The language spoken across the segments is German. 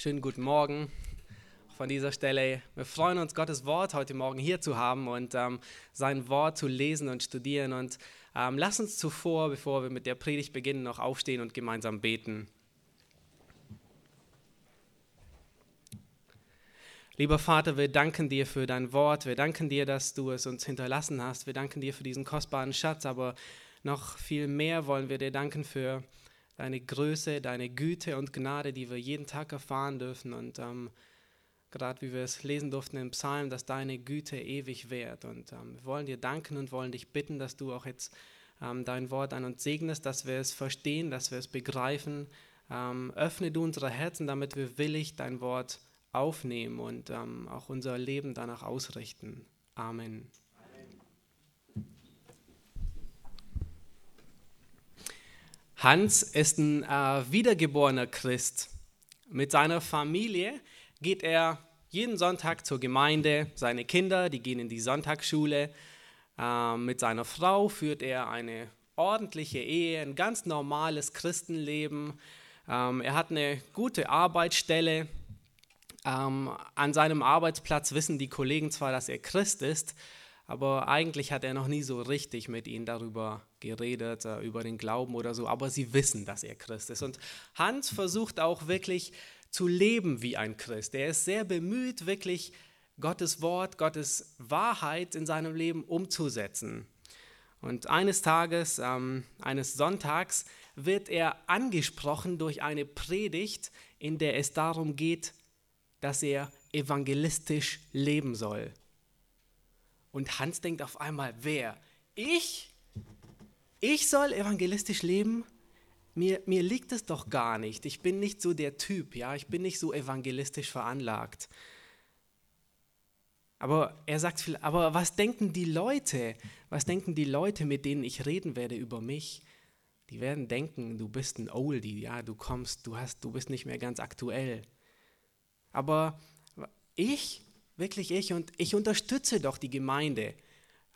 schönen guten Morgen von dieser Stelle. Wir freuen uns, Gottes Wort heute Morgen hier zu haben und ähm, sein Wort zu lesen und studieren. Und ähm, lass uns zuvor, bevor wir mit der Predigt beginnen, noch aufstehen und gemeinsam beten. Lieber Vater, wir danken dir für dein Wort. Wir danken dir, dass du es uns hinterlassen hast. Wir danken dir für diesen kostbaren Schatz, aber noch viel mehr wollen wir dir danken für deine Größe, deine Güte und Gnade, die wir jeden Tag erfahren dürfen. Und ähm, gerade wie wir es lesen durften im Psalm, dass deine Güte ewig währt. Und ähm, wir wollen dir danken und wollen dich bitten, dass du auch jetzt ähm, dein Wort an uns segnest, dass wir es verstehen, dass wir es begreifen. Ähm, öffne du unsere Herzen, damit wir willig dein Wort aufnehmen und ähm, auch unser Leben danach ausrichten. Amen. Hans ist ein äh, wiedergeborener Christ. Mit seiner Familie geht er jeden Sonntag zur Gemeinde. Seine Kinder, die gehen in die Sonntagsschule. Äh, mit seiner Frau führt er eine ordentliche Ehe, ein ganz normales Christenleben. Ähm, er hat eine gute Arbeitsstelle. Ähm, an seinem Arbeitsplatz wissen die Kollegen zwar, dass er Christ ist, aber eigentlich hat er noch nie so richtig mit ihnen darüber geredet, äh, über den Glauben oder so, aber sie wissen, dass er Christ ist. Und Hans versucht auch wirklich zu leben wie ein Christ. Er ist sehr bemüht, wirklich Gottes Wort, Gottes Wahrheit in seinem Leben umzusetzen. Und eines Tages, ähm, eines Sonntags, wird er angesprochen durch eine Predigt, in der es darum geht, dass er evangelistisch leben soll. Und Hans denkt auf einmal, wer? Ich? Ich soll evangelistisch leben? Mir, mir liegt es doch gar nicht. Ich bin nicht so der Typ, ja, ich bin nicht so evangelistisch veranlagt. Aber er sagt viel, aber was denken die Leute? Was denken die Leute, mit denen ich reden werde über mich? Die werden denken, du bist ein Oldie, ja, du kommst, du hast, du bist nicht mehr ganz aktuell. Aber ich, wirklich ich, und ich unterstütze doch die Gemeinde.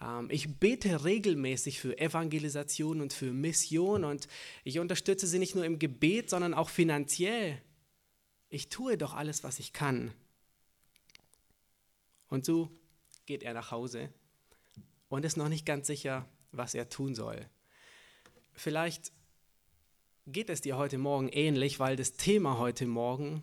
Ähm, ich bete regelmäßig für Evangelisation und für Mission und ich unterstütze sie nicht nur im Gebet, sondern auch finanziell. Ich tue doch alles, was ich kann. Und so geht er nach Hause und ist noch nicht ganz sicher, was er tun soll. Vielleicht geht es dir heute Morgen ähnlich, weil das Thema heute Morgen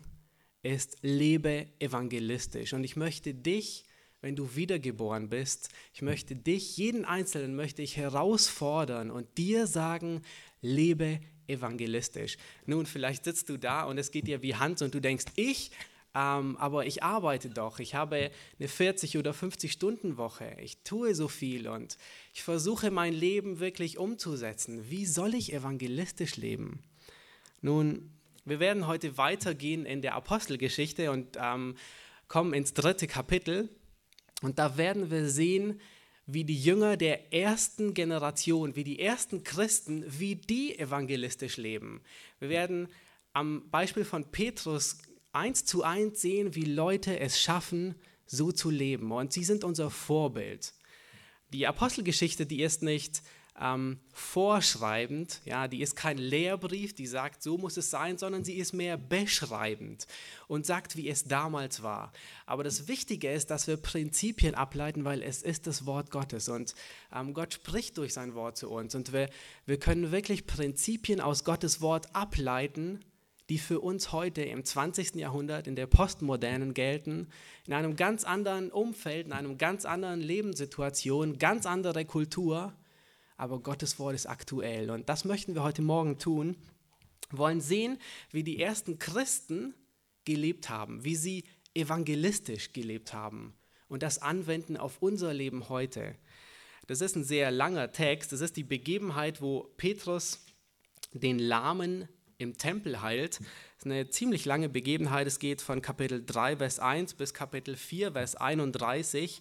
ist, lebe evangelistisch. Und ich möchte dich, wenn du wiedergeboren bist, ich möchte dich, jeden Einzelnen möchte ich herausfordern und dir sagen, lebe evangelistisch. Nun, vielleicht sitzt du da und es geht dir wie Hans und du denkst, ich, ähm, aber ich arbeite doch, ich habe eine 40 oder 50 Stunden Woche, ich tue so viel und ich versuche mein Leben wirklich umzusetzen. Wie soll ich evangelistisch leben? Nun, wir werden heute weitergehen in der Apostelgeschichte und ähm, kommen ins dritte Kapitel. Und da werden wir sehen, wie die Jünger der ersten Generation, wie die ersten Christen, wie die evangelistisch leben. Wir werden am Beispiel von Petrus eins zu eins sehen, wie Leute es schaffen, so zu leben. Und sie sind unser Vorbild. Die Apostelgeschichte, die ist nicht ähm, vorschreibend, ja, die ist kein Lehrbrief, die sagt, so muss es sein, sondern sie ist mehr beschreibend und sagt, wie es damals war. Aber das Wichtige ist, dass wir Prinzipien ableiten, weil es ist das Wort Gottes und ähm, Gott spricht durch sein Wort zu uns und wir, wir können wirklich Prinzipien aus Gottes Wort ableiten, die für uns heute im 20. Jahrhundert in der Postmodernen gelten, in einem ganz anderen Umfeld, in einem ganz anderen Lebenssituation, ganz andere Kultur aber Gottes Wort ist aktuell. Und das möchten wir heute Morgen tun. Wir wollen sehen, wie die ersten Christen gelebt haben, wie sie evangelistisch gelebt haben und das anwenden auf unser Leben heute. Das ist ein sehr langer Text. Das ist die Begebenheit, wo Petrus den Lahmen im Tempel heilt. Das ist eine ziemlich lange Begebenheit. Es geht von Kapitel 3, Vers 1 bis Kapitel 4, Vers 31.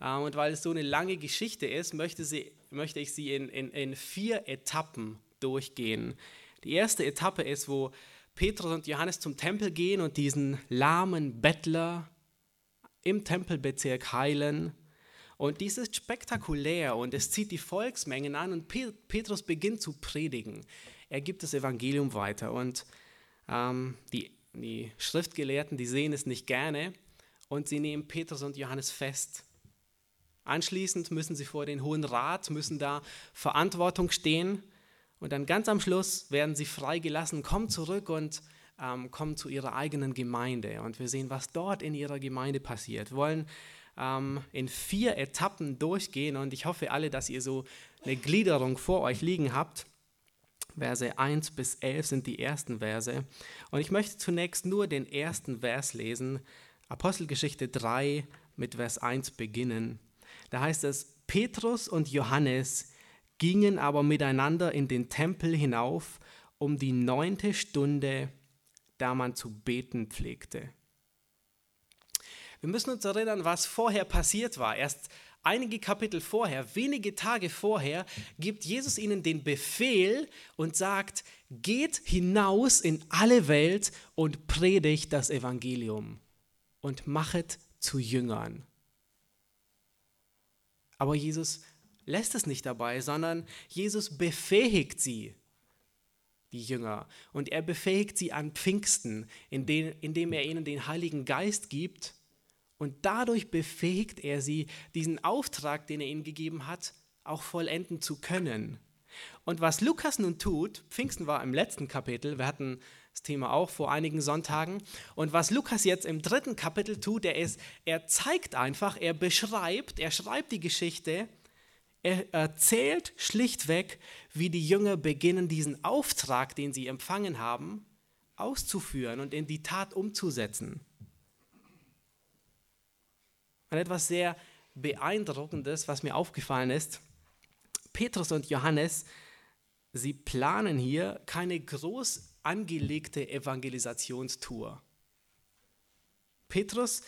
Ähm, und weil es so eine lange Geschichte ist, möchte, sie, möchte ich sie in, in, in vier Etappen durchgehen. Die erste Etappe ist, wo Petrus und Johannes zum Tempel gehen und diesen lahmen Bettler im Tempelbezirk heilen. Und dies ist spektakulär und es zieht die Volksmengen an und Petrus beginnt zu predigen. Er gibt das Evangelium weiter und ähm, die die Schriftgelehrten, die sehen es nicht gerne und sie nehmen Petrus und Johannes fest. Anschließend müssen sie vor den Hohen Rat, müssen da Verantwortung stehen und dann ganz am Schluss werden sie freigelassen, kommen zurück und ähm, kommen zu ihrer eigenen Gemeinde. Und wir sehen, was dort in ihrer Gemeinde passiert. Wir wollen ähm, in vier Etappen durchgehen und ich hoffe alle, dass ihr so eine Gliederung vor euch liegen habt. Verse 1 bis 11 sind die ersten Verse. Und ich möchte zunächst nur den ersten Vers lesen. Apostelgeschichte 3 mit Vers 1 beginnen. Da heißt es, Petrus und Johannes gingen aber miteinander in den Tempel hinauf um die neunte Stunde, da man zu beten pflegte. Wir müssen uns erinnern, was vorher passiert war. Erst einige Kapitel vorher, wenige Tage vorher, gibt Jesus ihnen den Befehl und sagt, geht hinaus in alle Welt und predigt das Evangelium und machet zu Jüngern. Aber Jesus lässt es nicht dabei, sondern Jesus befähigt sie, die Jünger. Und er befähigt sie an Pfingsten, indem er ihnen den Heiligen Geist gibt. Und dadurch befähigt er sie, diesen Auftrag, den er ihnen gegeben hat, auch vollenden zu können. Und was Lukas nun tut, Pfingsten war im letzten Kapitel, wir hatten das Thema auch vor einigen Sonntagen, und was Lukas jetzt im dritten Kapitel tut, er ist, er zeigt einfach, er beschreibt, er schreibt die Geschichte, er erzählt schlichtweg, wie die Jünger beginnen, diesen Auftrag, den sie empfangen haben, auszuführen und in die Tat umzusetzen. Und etwas sehr Beeindruckendes, was mir aufgefallen ist, Petrus und Johannes, sie planen hier keine groß angelegte Evangelisationstour. Petrus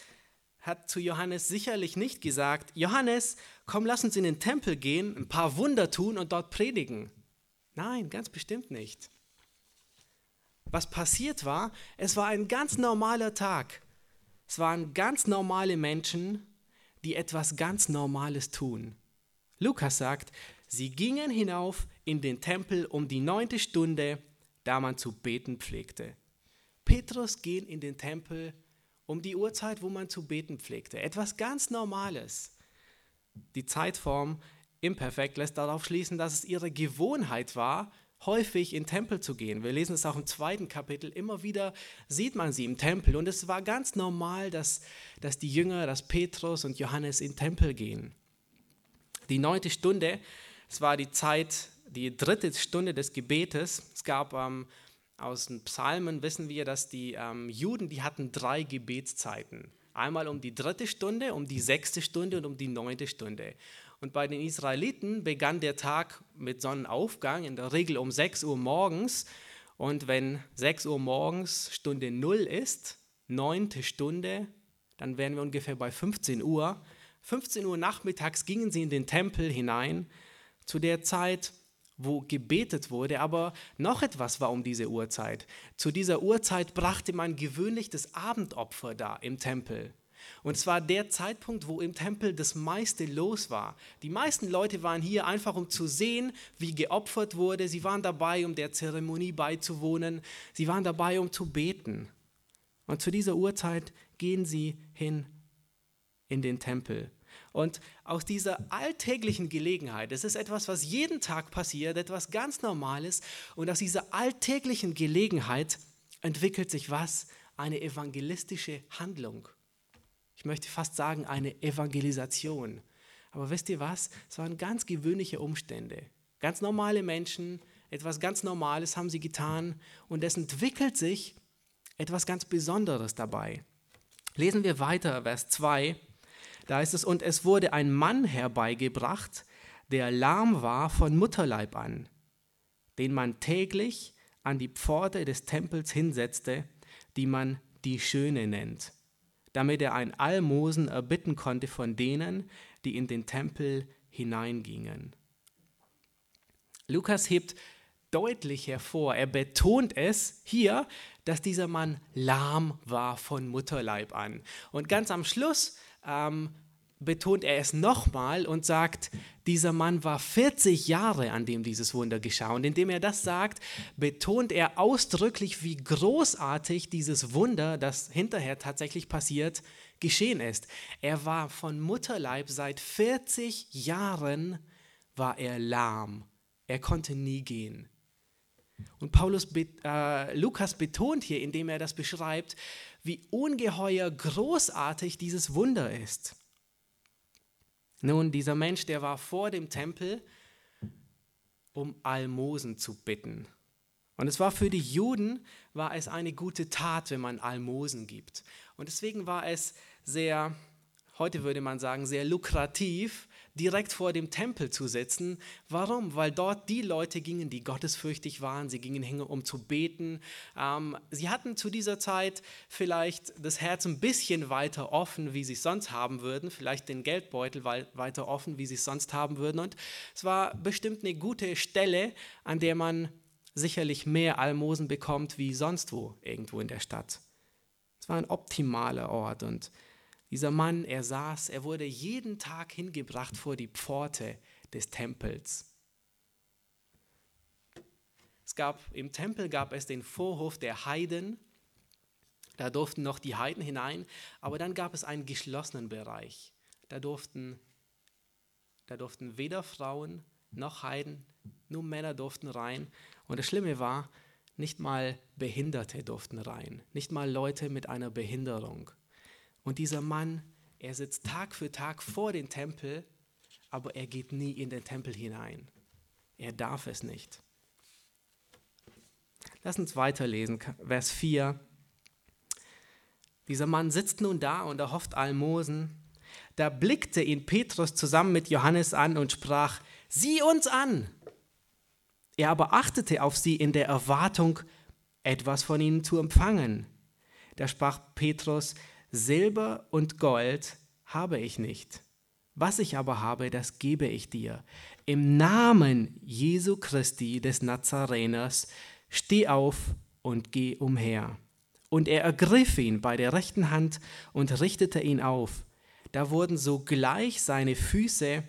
hat zu Johannes sicherlich nicht gesagt, Johannes, komm, lass uns in den Tempel gehen, ein paar Wunder tun und dort predigen. Nein, ganz bestimmt nicht. Was passiert war, es war ein ganz normaler Tag. Es waren ganz normale Menschen, die etwas ganz Normales tun. Lukas sagt, sie gingen hinauf in den Tempel um die neunte Stunde, da man zu beten pflegte. Petrus ging in den Tempel um die Uhrzeit, wo man zu beten pflegte. Etwas ganz Normales. Die Zeitform imperfekt lässt darauf schließen, dass es ihre Gewohnheit war, häufig in Tempel zu gehen. Wir lesen es auch im zweiten Kapitel. Immer wieder sieht man sie im Tempel. Und es war ganz normal, dass, dass die Jünger, dass Petrus und Johannes in Tempel gehen. Die neunte Stunde, es war die Zeit, die dritte Stunde des Gebetes. Es gab ähm, aus den Psalmen wissen wir, dass die ähm, Juden, die hatten drei Gebetszeiten. Einmal um die dritte Stunde, um die sechste Stunde und um die neunte Stunde. Und bei den Israeliten begann der Tag mit Sonnenaufgang, in der Regel um 6 Uhr morgens. Und wenn 6 Uhr morgens Stunde 0 ist, neunte Stunde, dann wären wir ungefähr bei 15 Uhr. 15 Uhr nachmittags gingen sie in den Tempel hinein. Zu der Zeit wo gebetet wurde, aber noch etwas war um diese Uhrzeit. Zu dieser Uhrzeit brachte man gewöhnlich das Abendopfer da im Tempel. Und es war der Zeitpunkt, wo im Tempel das meiste los war. Die meisten Leute waren hier einfach, um zu sehen, wie geopfert wurde. Sie waren dabei, um der Zeremonie beizuwohnen. Sie waren dabei, um zu beten. Und zu dieser Uhrzeit gehen sie hin in den Tempel. Und aus dieser alltäglichen Gelegenheit, das ist etwas, was jeden Tag passiert, etwas ganz Normales, und aus dieser alltäglichen Gelegenheit entwickelt sich was? Eine evangelistische Handlung. Ich möchte fast sagen, eine Evangelisation. Aber wisst ihr was? Es waren ganz gewöhnliche Umstände. Ganz normale Menschen, etwas ganz Normales haben sie getan und es entwickelt sich etwas ganz Besonderes dabei. Lesen wir weiter, Vers 2. Da heißt es, und es wurde ein Mann herbeigebracht, der lahm war von Mutterleib an, den man täglich an die Pforte des Tempels hinsetzte, die man die Schöne nennt, damit er ein Almosen erbitten konnte von denen, die in den Tempel hineingingen. Lukas hebt deutlich hervor, er betont es hier, dass dieser Mann lahm war von Mutterleib an. Und ganz am Schluss ähm, betont er es nochmal und sagt, dieser Mann war 40 Jahre, an dem dieses Wunder geschah. Und indem er das sagt, betont er ausdrücklich, wie großartig dieses Wunder, das hinterher tatsächlich passiert, geschehen ist. Er war von Mutterleib seit 40 Jahren war er lahm. Er konnte nie gehen. Und Paulus, äh, Lukas betont hier, indem er das beschreibt, wie ungeheuer großartig dieses Wunder ist. Nun, dieser Mensch, der war vor dem Tempel, um Almosen zu bitten. Und es war für die Juden, war es eine gute Tat, wenn man Almosen gibt. Und deswegen war es sehr, heute würde man sagen, sehr lukrativ, direkt vor dem Tempel zu sitzen. Warum? Weil dort die Leute gingen, die gottesfürchtig waren. Sie gingen hin, um zu beten. Ähm, sie hatten zu dieser Zeit vielleicht das Herz ein bisschen weiter offen, wie sie es sonst haben würden. Vielleicht den Geldbeutel weiter offen, wie sie es sonst haben würden. Und es war bestimmt eine gute Stelle, an der man sicherlich mehr Almosen bekommt wie sonst wo irgendwo in der Stadt. Es war ein optimaler Ort und dieser Mann, er saß, er wurde jeden Tag hingebracht vor die Pforte des Tempels. Es gab, Im Tempel gab es den Vorhof der Heiden, da durften noch die Heiden hinein, aber dann gab es einen geschlossenen Bereich. Da durften, da durften weder Frauen noch Heiden, nur Männer durften rein. Und das Schlimme war, nicht mal Behinderte durften rein, nicht mal Leute mit einer Behinderung. Und dieser Mann, er sitzt Tag für Tag vor dem Tempel, aber er geht nie in den Tempel hinein. Er darf es nicht. Lass uns weiterlesen, Vers 4. Dieser Mann sitzt nun da und erhofft Almosen. Da blickte ihn Petrus zusammen mit Johannes an und sprach, sieh uns an. Er aber achtete auf sie in der Erwartung, etwas von ihnen zu empfangen. Da sprach Petrus, Silber und Gold habe ich nicht. Was ich aber habe, das gebe ich dir. Im Namen Jesu Christi des Nazareners, steh auf und geh umher. Und er ergriff ihn bei der rechten Hand und richtete ihn auf. Da wurden sogleich seine Füße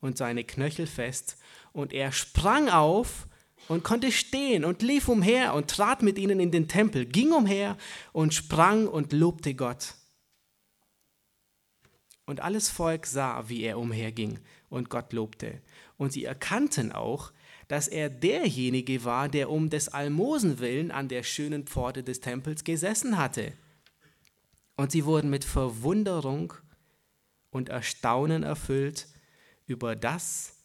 und seine Knöchel fest, und er sprang auf und konnte stehen und lief umher und trat mit ihnen in den Tempel, ging umher und sprang und lobte Gott. Und alles Volk sah, wie er umherging und Gott lobte. Und sie erkannten auch, dass er derjenige war, der um des Almosen willen an der schönen Pforte des Tempels gesessen hatte. Und sie wurden mit Verwunderung und Erstaunen erfüllt über das,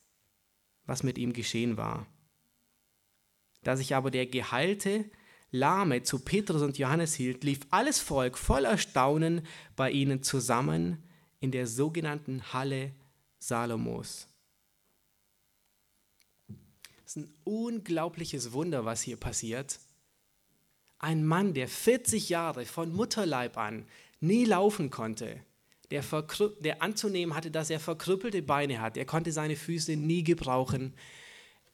was mit ihm geschehen war. Da sich aber der geheilte Lahme zu Petrus und Johannes hielt, lief alles Volk voll Erstaunen bei ihnen zusammen in der sogenannten Halle Salomos. Es ist ein unglaubliches Wunder, was hier passiert. Ein Mann, der 40 Jahre von Mutterleib an nie laufen konnte, der, der anzunehmen hatte, dass er verkrüppelte Beine hat, er konnte seine Füße nie gebrauchen,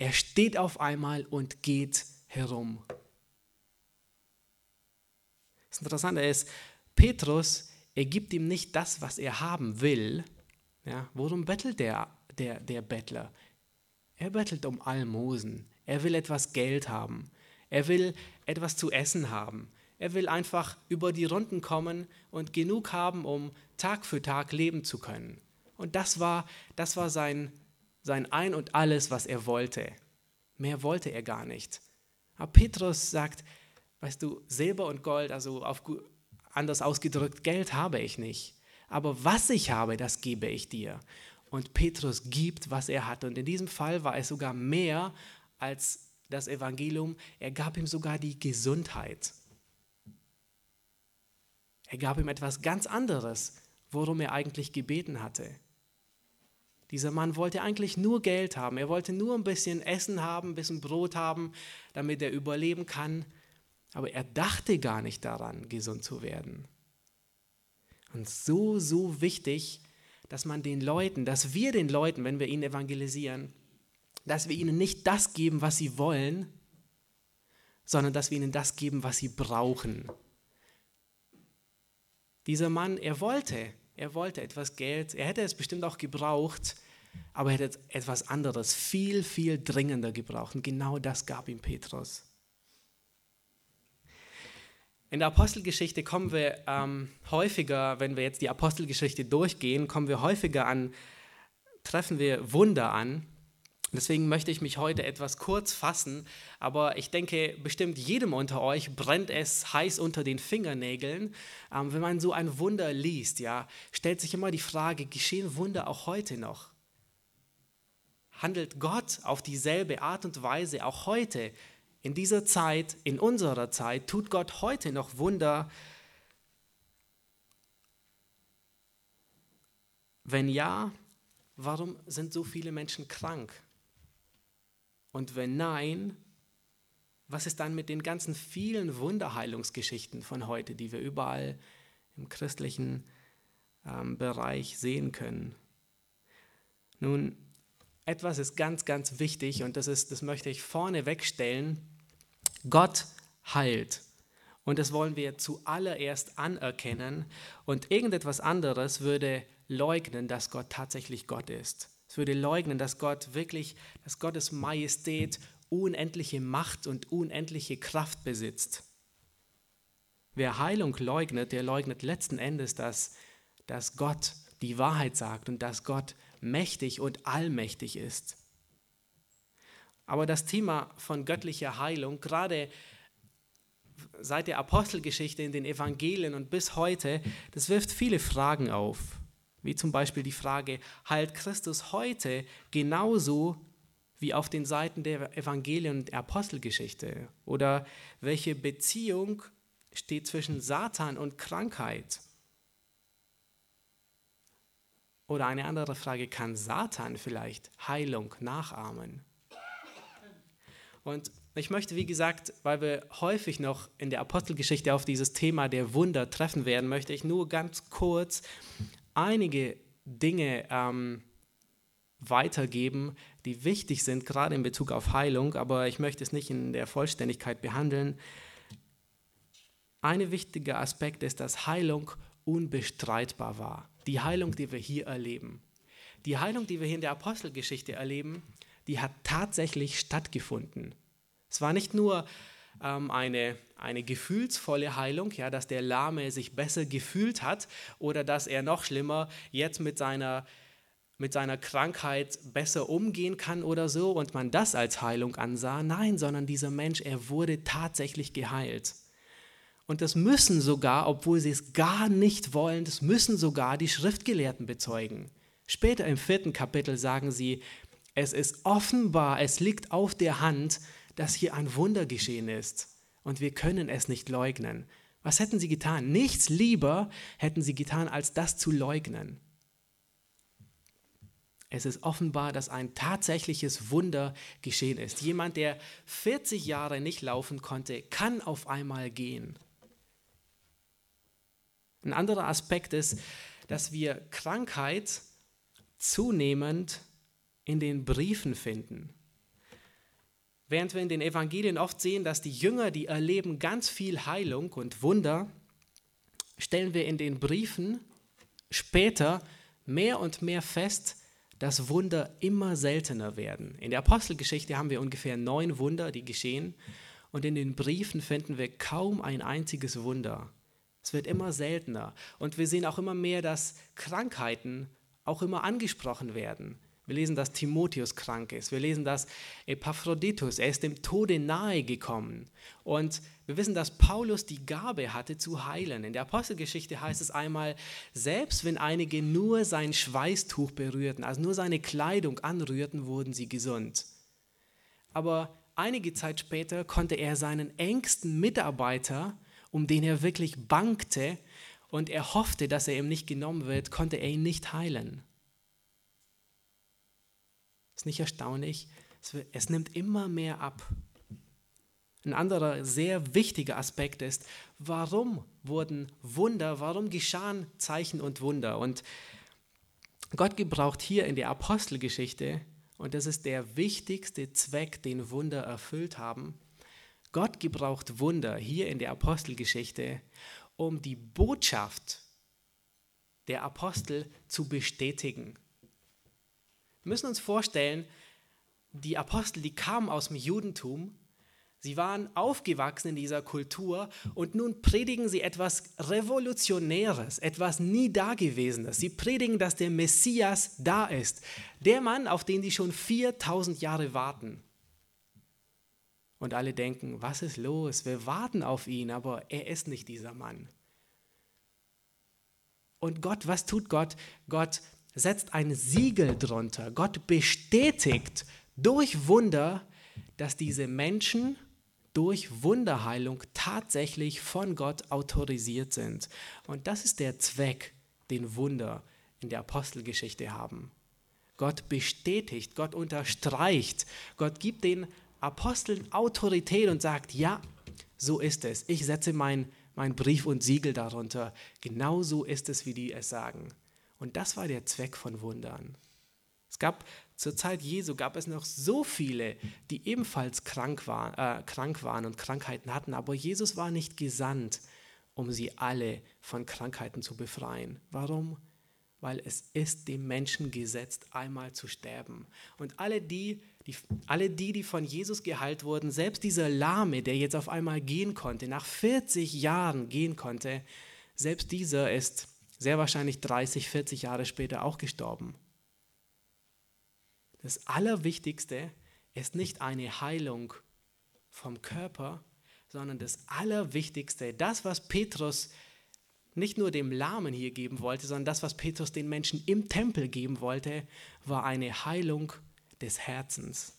er steht auf einmal und geht herum. Das Interessante ist, Petrus, er gibt ihm nicht das, was er haben will. Ja, worum bettelt der, der, der Bettler? Er bettelt um Almosen. Er will etwas Geld haben. Er will etwas zu essen haben. Er will einfach über die Runden kommen und genug haben, um Tag für Tag leben zu können. Und das war, das war sein, sein Ein und alles, was er wollte. Mehr wollte er gar nicht. Aber Petrus sagt, weißt du, Silber und Gold, also auf, anders ausgedrückt, Geld habe ich nicht. Aber was ich habe, das gebe ich dir. Und Petrus gibt, was er hat. Und in diesem Fall war es sogar mehr als das Evangelium. Er gab ihm sogar die Gesundheit. Er gab ihm etwas ganz anderes, worum er eigentlich gebeten hatte. Dieser Mann wollte eigentlich nur Geld haben. Er wollte nur ein bisschen Essen haben, ein bisschen Brot haben, damit er überleben kann. Aber er dachte gar nicht daran, gesund zu werden. Und so, so wichtig, dass man den Leuten, dass wir den Leuten, wenn wir ihnen evangelisieren, dass wir ihnen nicht das geben, was sie wollen, sondern dass wir ihnen das geben, was sie brauchen. Dieser Mann, er wollte, er wollte etwas Geld, er hätte es bestimmt auch gebraucht, aber er hätte etwas anderes, viel, viel dringender gebraucht. Und genau das gab ihm Petrus. In der Apostelgeschichte kommen wir ähm, häufiger, wenn wir jetzt die Apostelgeschichte durchgehen, kommen wir häufiger an, treffen wir Wunder an. Deswegen möchte ich mich heute etwas kurz fassen, aber ich denke, bestimmt jedem unter euch brennt es heiß unter den Fingernägeln, ähm, wenn man so ein Wunder liest. Ja, stellt sich immer die Frage: Geschehen Wunder auch heute noch? Handelt Gott auf dieselbe Art und Weise auch heute in dieser Zeit, in unserer Zeit, tut Gott heute noch Wunder? Wenn ja, warum sind so viele Menschen krank? Und wenn nein, was ist dann mit den ganzen vielen Wunderheilungsgeschichten von heute, die wir überall im christlichen ähm, Bereich sehen können? Nun, etwas ist ganz, ganz wichtig und das, ist, das möchte ich vorne wegstellen. Gott heilt. Und das wollen wir zuallererst anerkennen. Und irgendetwas anderes würde leugnen, dass Gott tatsächlich Gott ist. Es würde leugnen, dass Gott wirklich, dass Gottes Majestät unendliche Macht und unendliche Kraft besitzt. Wer Heilung leugnet, der leugnet letzten Endes, dass, dass Gott die Wahrheit sagt und dass Gott mächtig und allmächtig ist. Aber das Thema von göttlicher Heilung, gerade seit der Apostelgeschichte in den Evangelien und bis heute, das wirft viele Fragen auf. Wie zum Beispiel die Frage, heilt Christus heute genauso wie auf den Seiten der Evangelien und Apostelgeschichte? Oder welche Beziehung steht zwischen Satan und Krankheit? Oder eine andere Frage, kann Satan vielleicht Heilung nachahmen? Und ich möchte, wie gesagt, weil wir häufig noch in der Apostelgeschichte auf dieses Thema der Wunder treffen werden, möchte ich nur ganz kurz einige Dinge ähm, weitergeben, die wichtig sind, gerade in Bezug auf Heilung, aber ich möchte es nicht in der Vollständigkeit behandeln. Ein wichtiger Aspekt ist, dass Heilung unbestreitbar war. Die Heilung, die wir hier erleben. Die Heilung, die wir hier in der Apostelgeschichte erleben, die hat tatsächlich stattgefunden. Es war nicht nur ähm, eine, eine gefühlsvolle Heilung, ja, dass der Lahme sich besser gefühlt hat oder dass er noch schlimmer jetzt mit seiner, mit seiner Krankheit besser umgehen kann oder so und man das als Heilung ansah. Nein, sondern dieser Mensch, er wurde tatsächlich geheilt. Und das müssen sogar, obwohl sie es gar nicht wollen, das müssen sogar die Schriftgelehrten bezeugen. Später im vierten Kapitel sagen sie, es ist offenbar, es liegt auf der Hand, dass hier ein Wunder geschehen ist. Und wir können es nicht leugnen. Was hätten sie getan? Nichts lieber hätten sie getan, als das zu leugnen. Es ist offenbar, dass ein tatsächliches Wunder geschehen ist. Jemand, der 40 Jahre nicht laufen konnte, kann auf einmal gehen. Ein anderer Aspekt ist, dass wir Krankheit zunehmend in den Briefen finden. Während wir in den Evangelien oft sehen, dass die Jünger, die erleben ganz viel Heilung und Wunder, stellen wir in den Briefen später mehr und mehr fest, dass Wunder immer seltener werden. In der Apostelgeschichte haben wir ungefähr neun Wunder, die geschehen, und in den Briefen finden wir kaum ein einziges Wunder. Es wird immer seltener. Und wir sehen auch immer mehr, dass Krankheiten auch immer angesprochen werden. Wir lesen, dass Timotheus krank ist. Wir lesen, dass Epaphroditus, er ist dem Tode nahe gekommen. Und wir wissen, dass Paulus die Gabe hatte zu heilen. In der Apostelgeschichte heißt es einmal, selbst wenn einige nur sein Schweißtuch berührten, also nur seine Kleidung anrührten, wurden sie gesund. Aber einige Zeit später konnte er seinen engsten Mitarbeiter um den er wirklich bangte und er hoffte, dass er ihm nicht genommen wird, konnte er ihn nicht heilen. Ist nicht erstaunlich? Es, nimmt immer mehr ab. Ein anderer sehr wichtiger Aspekt ist, warum wurden Wunder, warum geschahen Zeichen und Wunder? Und Gott gebraucht hier in der Apostelgeschichte, und das ist der wichtigste Zweck, den Wunder erfüllt haben, Gott gebraucht Wunder hier in der Apostelgeschichte, um die Botschaft der Apostel zu bestätigen. Wir müssen uns vorstellen, die Apostel, die kamen aus dem Judentum, sie waren aufgewachsen in dieser Kultur und nun predigen sie etwas Revolutionäres, etwas nie Dagewesenes. Sie predigen, dass der Messias da ist, der Mann, auf den sie schon 4000 Jahre warten. Und alle denken, was ist los? Wir warten auf ihn, aber er ist nicht dieser Mann. Und Gott, was tut Gott? Gott setzt ein Siegel drunter. Gott bestätigt durch Wunder, dass diese Menschen durch Wunderheilung tatsächlich von Gott autorisiert sind. Und das ist der Zweck, den Wunder in der Apostelgeschichte haben. Gott bestätigt, Gott unterstreicht, Gott gibt den Aposteln Autorität und sagt, ja, so ist es. Ich setze mein, mein Brief und Siegel darunter. Genau so ist es, wie die es sagen. Und das war der Zweck von Wundern. Es gab zur Zeit Jesu gab es noch so viele, die ebenfalls krank, war, äh, krank waren und Krankheiten hatten, aber Jesus war nicht gesandt, um sie alle von Krankheiten zu befreien. Warum? Weil es ist dem Menschen gesetzt, einmal zu sterben. Und alle die, die, alle die, die von Jesus geheilt wurden, selbst dieser Lahme, der jetzt auf einmal gehen konnte, nach 40 Jahren gehen konnte, selbst dieser ist sehr wahrscheinlich 30, 40 Jahre später auch gestorben. Das Allerwichtigste ist nicht eine Heilung vom Körper, sondern das Allerwichtigste, das, was Petrus nicht nur dem Lahmen hier geben wollte, sondern das, was Petrus den Menschen im Tempel geben wollte, war eine Heilung des Herzens.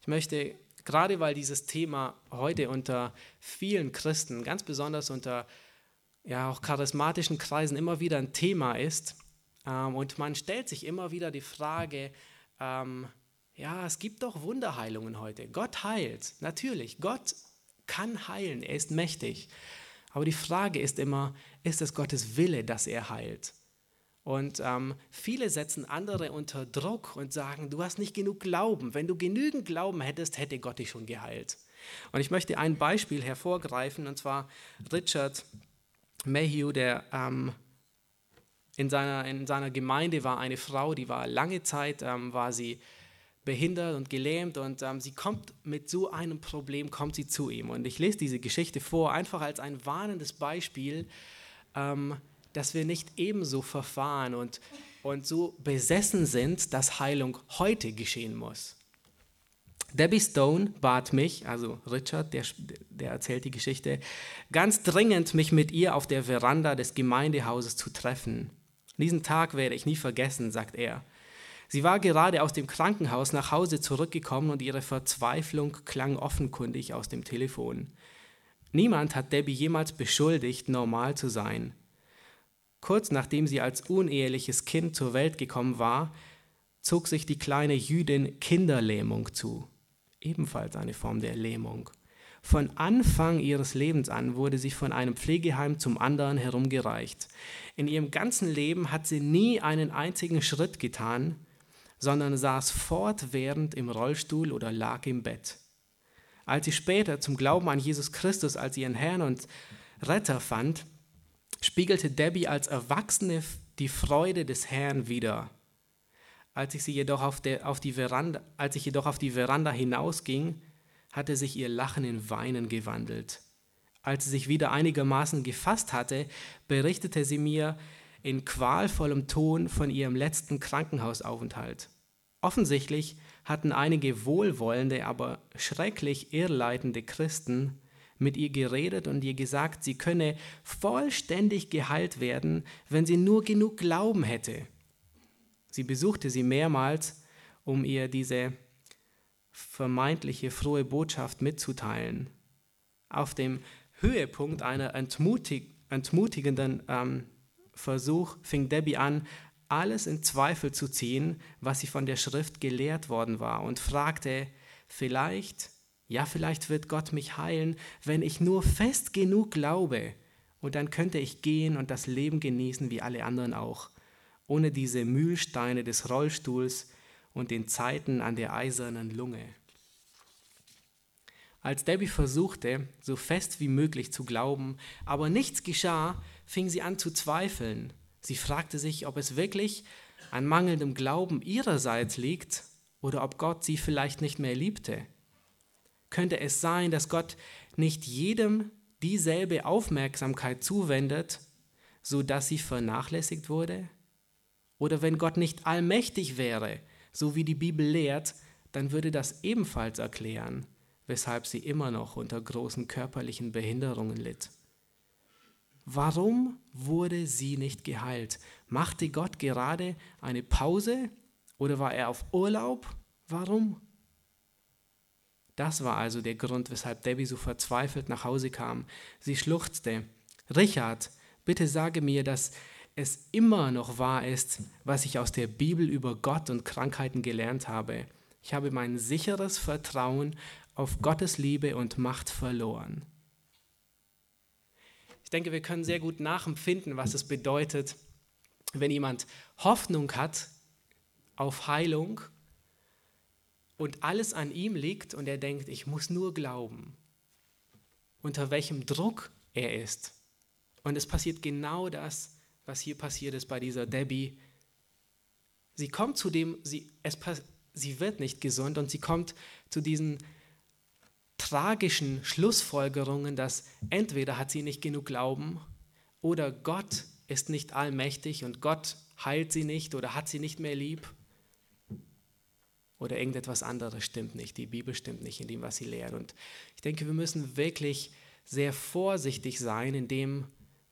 Ich möchte, gerade weil dieses Thema heute unter vielen Christen, ganz besonders unter ja, auch charismatischen Kreisen immer wieder ein Thema ist, ähm, und man stellt sich immer wieder die Frage, ähm, ja, es gibt doch Wunderheilungen heute. Gott heilt, natürlich, Gott kann heilen, er ist mächtig. Aber die Frage ist immer, ist es Gottes Wille, dass er heilt? Und ähm, viele setzen andere unter Druck und sagen, du hast nicht genug Glauben. Wenn du genügend Glauben hättest, hätte Gott dich schon geheilt. Und ich möchte ein Beispiel hervorgreifen, und zwar Richard Mayhew, der ähm, in, seiner, in seiner Gemeinde war eine Frau, die war lange Zeit, ähm, war sie behindert und gelähmt und ähm, sie kommt mit so einem Problem, kommt sie zu ihm. Und ich lese diese Geschichte vor, einfach als ein warnendes Beispiel, ähm, dass wir nicht ebenso verfahren und, und so besessen sind, dass Heilung heute geschehen muss. Debbie Stone bat mich, also Richard, der, der erzählt die Geschichte, ganz dringend mich mit ihr auf der Veranda des Gemeindehauses zu treffen. Diesen Tag werde ich nie vergessen, sagt er. Sie war gerade aus dem Krankenhaus nach Hause zurückgekommen und ihre Verzweiflung klang offenkundig aus dem Telefon. Niemand hat Debbie jemals beschuldigt, normal zu sein. Kurz nachdem sie als uneheliches Kind zur Welt gekommen war, zog sich die kleine Jüdin Kinderlähmung zu. Ebenfalls eine Form der Lähmung. Von Anfang ihres Lebens an wurde sie von einem Pflegeheim zum anderen herumgereicht. In ihrem ganzen Leben hat sie nie einen einzigen Schritt getan, sondern saß fortwährend im Rollstuhl oder lag im Bett. Als sie später zum Glauben an Jesus Christus als ihren Herrn und Retter fand, spiegelte Debbie als Erwachsene die Freude des Herrn wider. Als ich, sie jedoch auf, der, auf die Veranda, als ich jedoch auf die Veranda hinausging, hatte sich ihr Lachen in Weinen gewandelt. Als sie sich wieder einigermaßen gefasst hatte, berichtete sie mir in qualvollem Ton von ihrem letzten Krankenhausaufenthalt. Offensichtlich hatten einige wohlwollende, aber schrecklich irrleitende Christen mit ihr geredet und ihr gesagt, sie könne vollständig geheilt werden, wenn sie nur genug Glauben hätte. Sie besuchte sie mehrmals, um ihr diese vermeintliche frohe Botschaft mitzuteilen. Auf dem Höhepunkt einer entmutig, entmutigenden ähm, Versuch fing Debbie an, alles in Zweifel zu ziehen, was sie von der Schrift gelehrt worden war, und fragte, vielleicht, ja, vielleicht wird Gott mich heilen, wenn ich nur fest genug glaube, und dann könnte ich gehen und das Leben genießen wie alle anderen auch, ohne diese Mühlsteine des Rollstuhls und den Zeiten an der eisernen Lunge. Als Debbie versuchte, so fest wie möglich zu glauben, aber nichts geschah, fing sie an zu zweifeln. Sie fragte sich, ob es wirklich an mangelndem Glauben ihrerseits liegt oder ob Gott sie vielleicht nicht mehr liebte. Könnte es sein, dass Gott nicht jedem dieselbe Aufmerksamkeit zuwendet, so dass sie vernachlässigt wurde? Oder wenn Gott nicht allmächtig wäre, so wie die Bibel lehrt, dann würde das ebenfalls erklären, weshalb sie immer noch unter großen körperlichen Behinderungen litt. Warum wurde sie nicht geheilt? Machte Gott gerade eine Pause oder war er auf Urlaub? Warum? Das war also der Grund, weshalb Debbie so verzweifelt nach Hause kam. Sie schluchzte. Richard, bitte sage mir, dass es immer noch wahr ist, was ich aus der Bibel über Gott und Krankheiten gelernt habe. Ich habe mein sicheres Vertrauen auf Gottes Liebe und Macht verloren. Ich denke, wir können sehr gut nachempfinden, was es bedeutet, wenn jemand Hoffnung hat auf Heilung und alles an ihm liegt und er denkt, ich muss nur glauben, unter welchem Druck er ist. Und es passiert genau das, was hier passiert ist bei dieser Debbie. Sie kommt zu dem, sie, es, sie wird nicht gesund und sie kommt zu diesen tragischen Schlussfolgerungen, dass entweder hat sie nicht genug Glauben oder Gott ist nicht allmächtig und Gott heilt sie nicht oder hat sie nicht mehr lieb oder irgendetwas anderes stimmt nicht. Die Bibel stimmt nicht in dem, was sie lehrt. Und ich denke, wir müssen wirklich sehr vorsichtig sein in dem,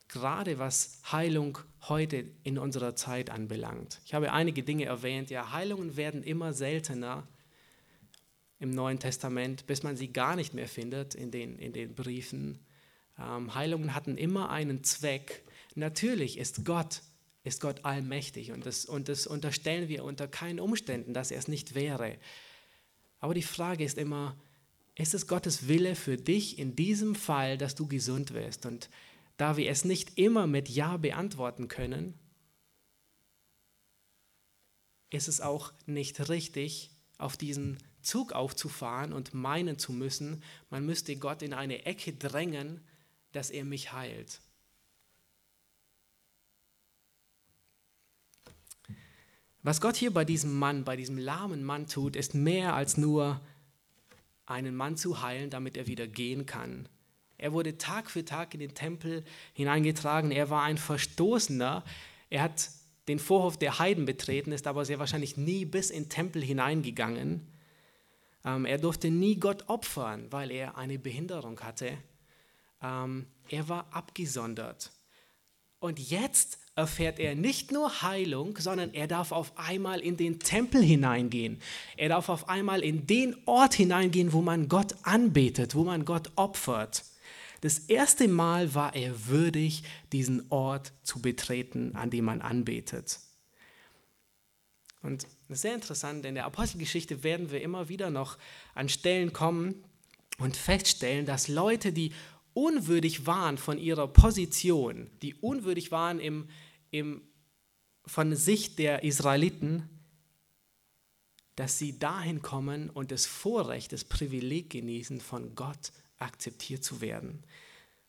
gerade was Heilung heute in unserer Zeit anbelangt. Ich habe einige Dinge erwähnt. Ja, Heilungen werden immer seltener im Neuen Testament, bis man sie gar nicht mehr findet in den, in den Briefen. Ähm, Heilungen hatten immer einen Zweck. Natürlich ist Gott, ist Gott allmächtig und das, und das unterstellen wir unter keinen Umständen, dass er es nicht wäre. Aber die Frage ist immer, ist es Gottes Wille für dich in diesem Fall, dass du gesund wirst? Und da wir es nicht immer mit Ja beantworten können, ist es auch nicht richtig, auf diesen Zug aufzufahren und meinen zu müssen, man müsste Gott in eine Ecke drängen, dass er mich heilt. Was Gott hier bei diesem Mann, bei diesem lahmen Mann tut, ist mehr als nur einen Mann zu heilen, damit er wieder gehen kann. Er wurde Tag für Tag in den Tempel hineingetragen. Er war ein Verstoßener. Er hat den Vorhof der Heiden betreten, ist aber sehr wahrscheinlich nie bis in den Tempel hineingegangen. Ähm, er durfte nie Gott opfern, weil er eine Behinderung hatte. Ähm, er war abgesondert. Und jetzt erfährt er nicht nur Heilung, sondern er darf auf einmal in den Tempel hineingehen. Er darf auf einmal in den Ort hineingehen, wo man Gott anbetet, wo man Gott opfert. Das erste Mal war er würdig, diesen Ort zu betreten, an dem man anbetet. Und sehr interessant, in der Apostelgeschichte werden wir immer wieder noch an Stellen kommen und feststellen, dass Leute, die unwürdig waren von ihrer Position, die unwürdig waren im, im, von Sicht der Israeliten, dass sie dahin kommen und das Vorrecht, das Privileg genießen, von Gott akzeptiert zu werden.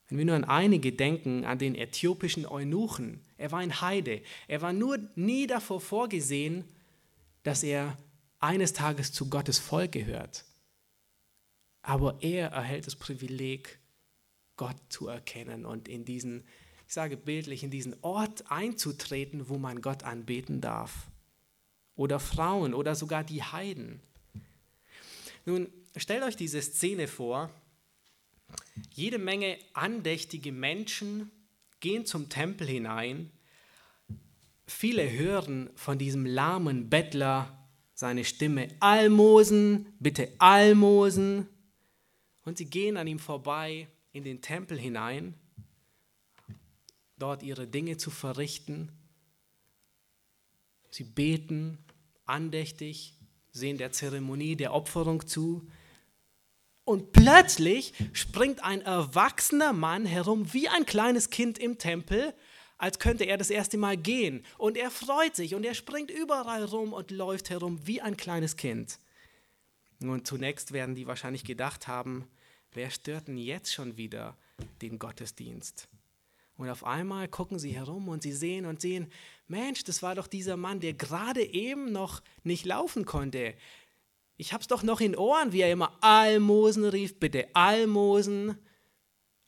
Wenn wir nur an einige denken, an den äthiopischen Eunuchen, er war ein Heide, er war nur nie davor vorgesehen, dass er eines Tages zu Gottes Volk gehört. Aber er erhält das Privileg, Gott zu erkennen und in diesen, ich sage bildlich, in diesen Ort einzutreten, wo man Gott anbeten darf. Oder Frauen oder sogar die Heiden. Nun, stellt euch diese Szene vor. Jede Menge andächtige Menschen gehen zum Tempel hinein Viele hören von diesem lahmen Bettler seine Stimme, Almosen, bitte Almosen. Und sie gehen an ihm vorbei in den Tempel hinein, dort ihre Dinge zu verrichten. Sie beten andächtig, sehen der Zeremonie der Opferung zu. Und plötzlich springt ein erwachsener Mann herum wie ein kleines Kind im Tempel als könnte er das erste Mal gehen. Und er freut sich und er springt überall rum und läuft herum wie ein kleines Kind. Und zunächst werden die wahrscheinlich gedacht haben, wer stört denn jetzt schon wieder den Gottesdienst? Und auf einmal gucken sie herum und sie sehen und sehen, Mensch, das war doch dieser Mann, der gerade eben noch nicht laufen konnte. Ich hab's doch noch in Ohren, wie er immer Almosen rief, bitte Almosen.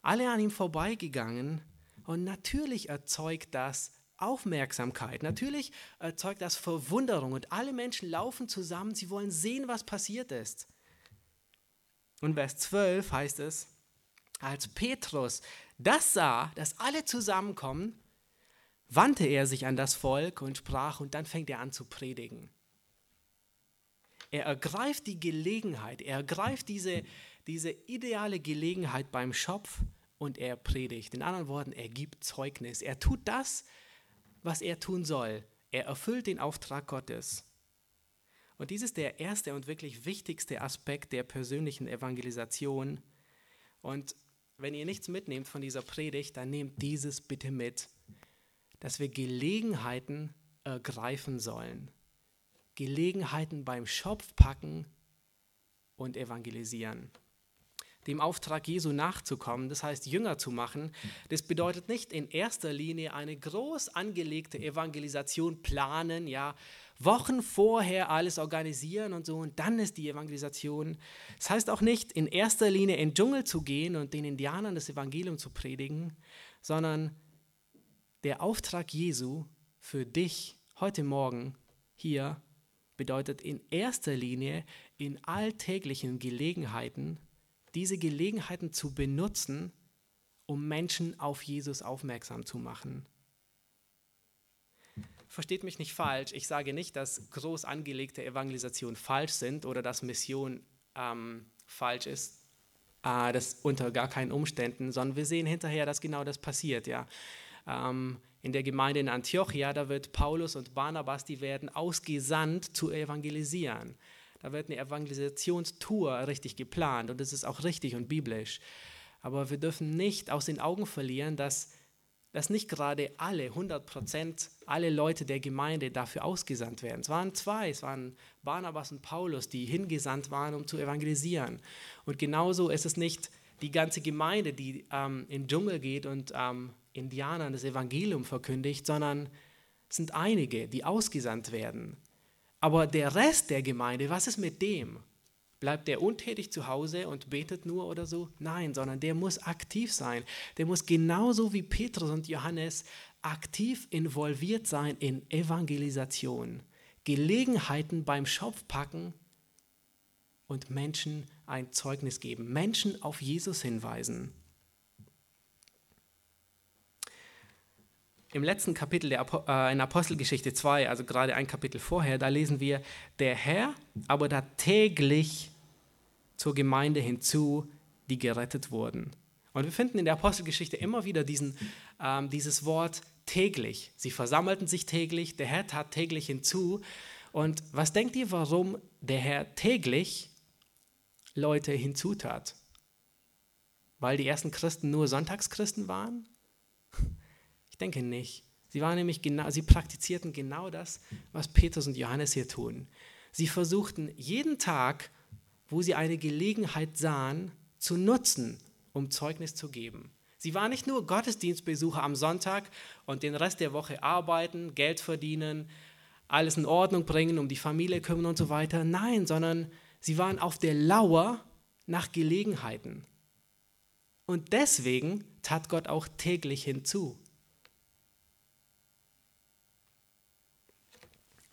Alle an ihm vorbeigegangen. Und natürlich erzeugt das Aufmerksamkeit. Natürlich erzeugt das Verwunderung. Und alle Menschen laufen zusammen, sie wollen sehen, was passiert ist. Und Vers 12 heißt es, als Petrus das sah, dass alle zusammenkommen, wandte er sich an das Volk und sprach und dann fängt er an zu predigen. Er ergreift die Gelegenheit, er ergreift diese, diese ideale Gelegenheit beim Schopf und er predigt. In anderen Worten, er gibt Zeugnis. Er tut das, was er tun soll. Er erfüllt den Auftrag Gottes. Und dies ist der erste und wirklich wichtigste Aspekt der persönlichen Evangelisation. Und wenn ihr nichts mitnehmt von dieser Predigt, dann nehmt dieses bitte mit, dass wir Gelegenheiten ergreifen sollen. Gelegenheiten beim Schopf packen und evangelisieren. Dem Auftrag Jesu nachzukommen, das heißt Jünger zu machen, das bedeutet nicht in erster Linie eine groß angelegte Evangelisation planen, ja, Wochen vorher alles organisieren und so und dann ist die Evangelisation. Das heißt auch nicht, in erster Linie in den Dschungel zu gehen und den Indianern das Evangelium zu predigen, sondern der Auftrag Jesu für dich heute Morgen hier bedeutet in erster Linie in alltäglichen Gelegenheiten, diese Gelegenheiten zu benutzen, um Menschen auf Jesus aufmerksam zu machen versteht mich nicht falsch, ich sage nicht, dass groß angelegte Evangelisationen falsch sind oder dass Mission ähm, falsch ist. Äh, das unter gar keinen Umständen, sondern wir sehen hinterher, dass genau das passiert. Ja. Ähm, in der Gemeinde in Antiochia, da wird Paulus und Barnabas, die werden ausgesandt zu evangelisieren. Da wird eine Evangelisationstour richtig geplant und das ist auch richtig und biblisch. Aber wir dürfen nicht aus den Augen verlieren, dass dass nicht gerade alle, 100 Prozent, alle Leute der Gemeinde dafür ausgesandt werden. Es waren zwei, es waren Barnabas und Paulus, die hingesandt waren, um zu evangelisieren. Und genauso ist es nicht die ganze Gemeinde, die ähm, in den Dschungel geht und ähm, Indianern das Evangelium verkündigt, sondern es sind einige, die ausgesandt werden. Aber der Rest der Gemeinde, was ist mit dem? Bleibt der untätig zu Hause und betet nur oder so? Nein, sondern der muss aktiv sein. Der muss genauso wie Petrus und Johannes aktiv involviert sein in Evangelisation. Gelegenheiten beim Schopf packen und Menschen ein Zeugnis geben. Menschen auf Jesus hinweisen. Im letzten Kapitel der Apo äh, in Apostelgeschichte 2, also gerade ein Kapitel vorher, da lesen wir, der Herr aber da täglich zur Gemeinde hinzu, die gerettet wurden. Und wir finden in der Apostelgeschichte immer wieder diesen, ähm, dieses Wort täglich. Sie versammelten sich täglich, der Herr tat täglich hinzu. Und was denkt ihr, warum der Herr täglich Leute hinzutat? Weil die ersten Christen nur Sonntagschristen waren? Ich denke nicht. Sie waren nämlich genau, sie praktizierten genau das, was Petrus und Johannes hier tun. Sie versuchten jeden Tag, wo sie eine Gelegenheit sahen, zu nutzen, um Zeugnis zu geben. Sie waren nicht nur Gottesdienstbesucher am Sonntag und den Rest der Woche arbeiten, Geld verdienen, alles in Ordnung bringen, um die Familie kümmern und so weiter. Nein, sondern sie waren auf der Lauer nach Gelegenheiten. Und deswegen tat Gott auch täglich hinzu.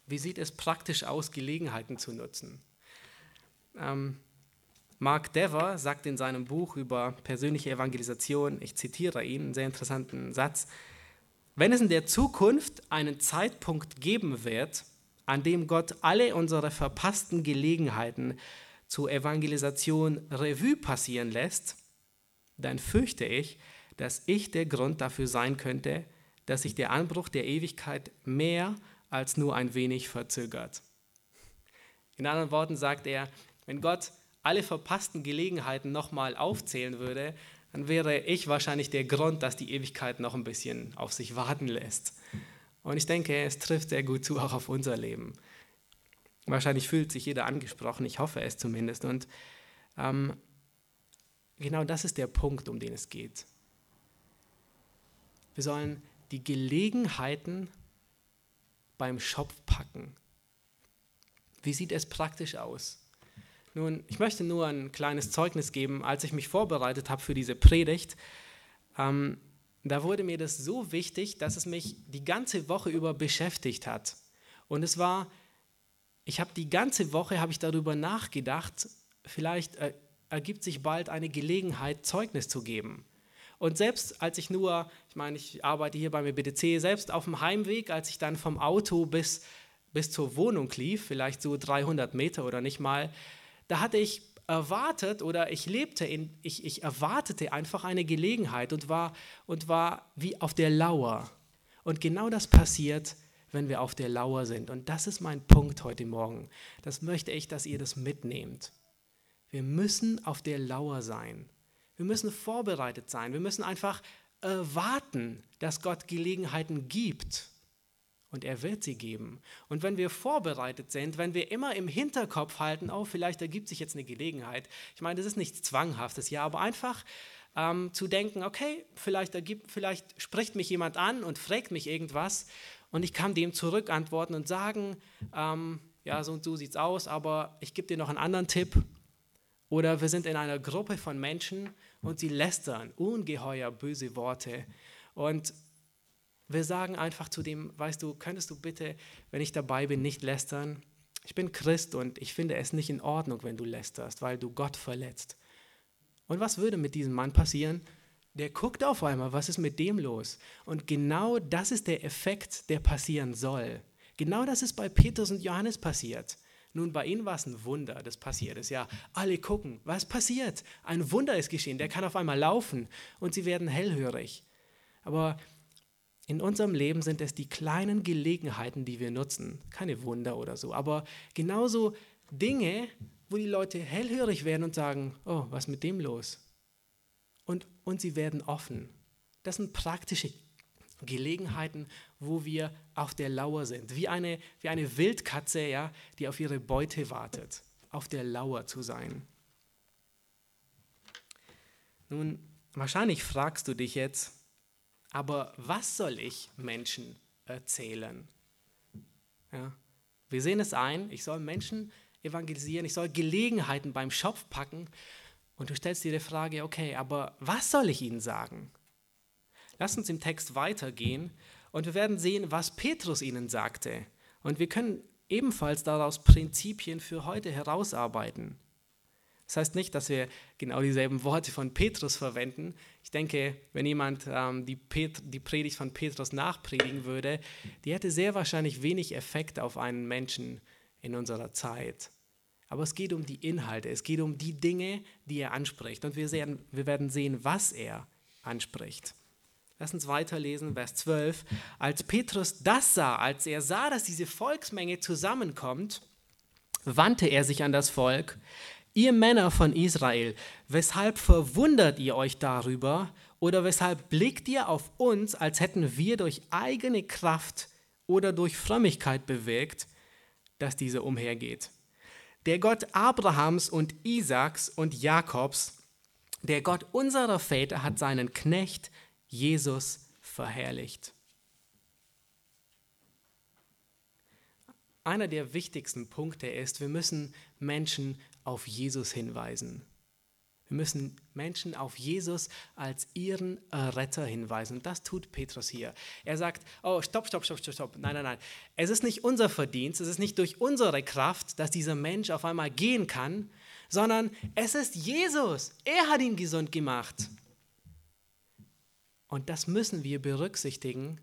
Wie sieht es praktisch aus, Gelegenheiten zu nutzen? Ähm, Mark Dever sagt in seinem Buch über persönliche Evangelisation, ich zitiere ihn, einen sehr interessanten Satz, wenn es in der Zukunft einen Zeitpunkt geben wird, an dem Gott alle unsere verpassten Gelegenheiten zur Evangelisation Revue passieren lässt, dann fürchte ich, dass ich der Grund dafür sein könnte, dass sich der Anbruch der Ewigkeit mehr als nur ein wenig verzögert. In anderen Worten sagt er, wenn Gott alle verpassten Gelegenheiten nochmal aufzählen würde, dann wäre ich wahrscheinlich der Grund, dass die Ewigkeit noch ein bisschen auf sich warten lässt. Und ich denke, es trifft sehr gut zu auch auf unser Leben. Wahrscheinlich fühlt sich jeder angesprochen, ich hoffe es zumindest. Und ähm, genau das ist der Punkt, um den es geht. Wir sollen die Gelegenheiten beim Schopf packen. Wie sieht es praktisch aus? Nun, ich möchte nur ein kleines Zeugnis geben. Als ich mich vorbereitet habe für diese Predigt, ähm, da wurde mir das so wichtig, dass es mich die ganze Woche über beschäftigt hat. Und es war, ich habe die ganze Woche habe ich darüber nachgedacht, vielleicht äh, ergibt sich bald eine Gelegenheit, Zeugnis zu geben. Und selbst als ich nur, ich meine, ich arbeite hier beim BDC, selbst auf dem Heimweg, als ich dann vom Auto bis, bis zur Wohnung lief, vielleicht so 300 Meter oder nicht mal, da hatte ich erwartet oder ich lebte in, ich, ich erwartete einfach eine Gelegenheit und war, und war wie auf der Lauer. Und genau das passiert, wenn wir auf der Lauer sind. Und das ist mein Punkt heute Morgen. Das möchte ich, dass ihr das mitnehmt. Wir müssen auf der Lauer sein. Wir müssen vorbereitet sein. Wir müssen einfach erwarten, dass Gott Gelegenheiten gibt. Und er wird sie geben. Und wenn wir vorbereitet sind, wenn wir immer im Hinterkopf halten, oh, vielleicht ergibt sich jetzt eine Gelegenheit. Ich meine, das ist nichts Zwanghaftes, ja, aber einfach ähm, zu denken, okay, vielleicht, ergibt, vielleicht spricht mich jemand an und fragt mich irgendwas und ich kann dem zurückantworten und sagen, ähm, ja, so und so sieht es aus, aber ich gebe dir noch einen anderen Tipp. Oder wir sind in einer Gruppe von Menschen und sie lästern ungeheuer böse Worte. Und wir sagen einfach zu dem, weißt du, könntest du bitte, wenn ich dabei bin, nicht lästern? Ich bin Christ und ich finde es nicht in Ordnung, wenn du lästerst, weil du Gott verletzt. Und was würde mit diesem Mann passieren? Der guckt auf einmal, was ist mit dem los? Und genau das ist der Effekt, der passieren soll. Genau das ist bei Petrus und Johannes passiert. Nun, bei ihnen war es ein Wunder, das passiert ist. Ja, alle gucken, was passiert? Ein Wunder ist geschehen, der kann auf einmal laufen und sie werden hellhörig. Aber in unserem Leben sind es die kleinen Gelegenheiten, die wir nutzen. Keine Wunder oder so, aber genauso Dinge, wo die Leute hellhörig werden und sagen, oh, was ist mit dem los? Und, und sie werden offen. Das sind praktische Gelegenheiten, wo wir auf der Lauer sind. Wie eine, wie eine Wildkatze, ja, die auf ihre Beute wartet. Auf der Lauer zu sein. Nun, wahrscheinlich fragst du dich jetzt, aber was soll ich Menschen erzählen? Ja, wir sehen es ein, ich soll Menschen evangelisieren, ich soll Gelegenheiten beim Schopf packen und du stellst dir die Frage, okay, aber was soll ich ihnen sagen? Lass uns im Text weitergehen und wir werden sehen, was Petrus ihnen sagte. Und wir können ebenfalls daraus Prinzipien für heute herausarbeiten. Das heißt nicht, dass wir genau dieselben Worte von Petrus verwenden. Ich denke, wenn jemand ähm, die, Pet die Predigt von Petrus nachpredigen würde, die hätte sehr wahrscheinlich wenig Effekt auf einen Menschen in unserer Zeit. Aber es geht um die Inhalte, es geht um die Dinge, die er anspricht. Und wir, sehen, wir werden sehen, was er anspricht. Lass uns weiterlesen, Vers 12. Als Petrus das sah, als er sah, dass diese Volksmenge zusammenkommt, wandte er sich an das Volk, Ihr Männer von Israel, weshalb verwundert ihr euch darüber oder weshalb blickt ihr auf uns, als hätten wir durch eigene Kraft oder durch Frömmigkeit bewirkt, dass diese umhergeht? Der Gott Abrahams und Isaaks und Jakobs, der Gott unserer Väter hat seinen Knecht Jesus verherrlicht. Einer der wichtigsten Punkte ist, wir müssen Menschen auf Jesus hinweisen. Wir müssen Menschen auf Jesus als ihren Retter hinweisen. Das tut Petrus hier. Er sagt, oh, stopp, stopp, stopp, stopp, stopp. Nein, nein, nein. Es ist nicht unser Verdienst, es ist nicht durch unsere Kraft, dass dieser Mensch auf einmal gehen kann, sondern es ist Jesus. Er hat ihn gesund gemacht. Und das müssen wir berücksichtigen,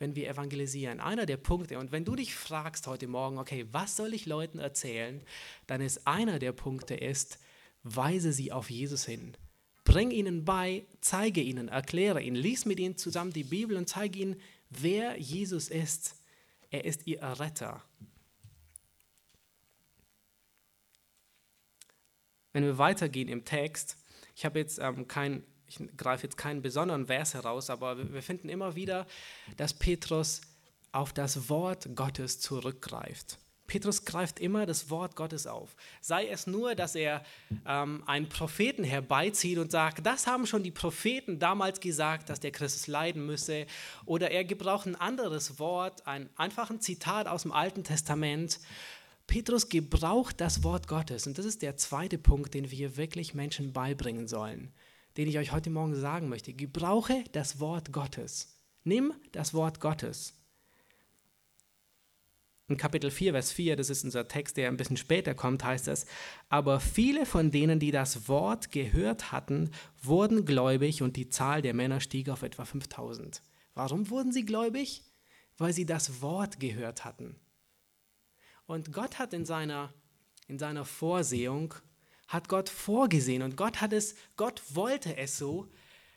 wenn wir evangelisieren. Einer der Punkte, und wenn du dich fragst heute Morgen, okay, was soll ich Leuten erzählen, dann ist einer der Punkte ist, weise sie auf Jesus hin. Bring ihnen bei, zeige ihnen, erkläre ihnen, lies mit ihnen zusammen die Bibel und zeige ihnen, wer Jesus ist. Er ist ihr Retter. Wenn wir weitergehen im Text, ich habe jetzt ähm, kein ich greife jetzt keinen besonderen Vers heraus, aber wir finden immer wieder, dass Petrus auf das Wort Gottes zurückgreift. Petrus greift immer das Wort Gottes auf. Sei es nur, dass er ähm, einen Propheten herbeizieht und sagt, das haben schon die Propheten damals gesagt, dass der Christus leiden müsse. Oder er gebraucht ein anderes Wort, ein einfaches Zitat aus dem Alten Testament. Petrus gebraucht das Wort Gottes. Und das ist der zweite Punkt, den wir wirklich Menschen beibringen sollen, den ich euch heute Morgen sagen möchte. Gebrauche das Wort Gottes. Nimm das Wort Gottes. In Kapitel 4, Vers 4, das ist unser Text, der ein bisschen später kommt, heißt es, aber viele von denen, die das Wort gehört hatten, wurden gläubig und die Zahl der Männer stieg auf etwa 5000. Warum wurden sie gläubig? Weil sie das Wort gehört hatten. Und Gott hat in seiner, in seiner Vorsehung, hat Gott vorgesehen und Gott hat es, Gott wollte es so,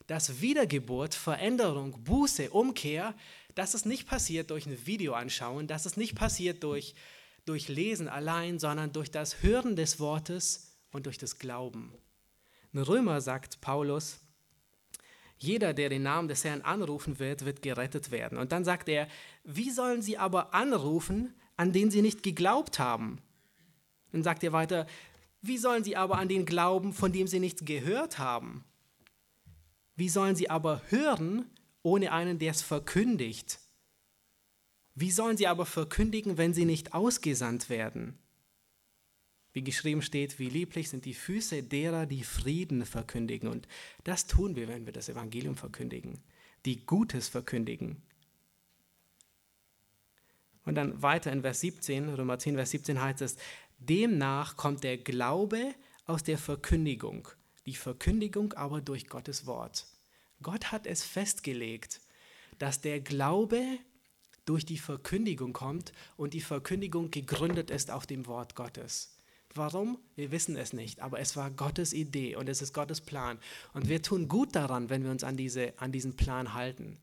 dass Wiedergeburt, Veränderung, Buße, Umkehr dass es nicht passiert durch ein Video anschauen, dass es nicht passiert durch, durch Lesen allein, sondern durch das Hören des Wortes und durch das Glauben. In Römer sagt Paulus, jeder, der den Namen des Herrn anrufen wird, wird gerettet werden. Und dann sagt er, wie sollen sie aber anrufen, an den sie nicht geglaubt haben? Dann sagt er weiter, wie sollen sie aber an den glauben, von dem sie nichts gehört haben? Wie sollen sie aber hören, ohne einen, der es verkündigt. Wie sollen sie aber verkündigen, wenn sie nicht ausgesandt werden? Wie geschrieben steht, wie lieblich sind die Füße derer, die Frieden verkündigen. Und das tun wir, wenn wir das Evangelium verkündigen, die Gutes verkündigen. Und dann weiter in Vers 17, Römer 10, Vers 17 heißt es, demnach kommt der Glaube aus der Verkündigung, die Verkündigung aber durch Gottes Wort. Gott hat es festgelegt, dass der Glaube durch die Verkündigung kommt und die Verkündigung gegründet ist auf dem Wort Gottes. Warum? Wir wissen es nicht, aber es war Gottes Idee und es ist Gottes Plan. Und wir tun gut daran, wenn wir uns an, diese, an diesen Plan halten.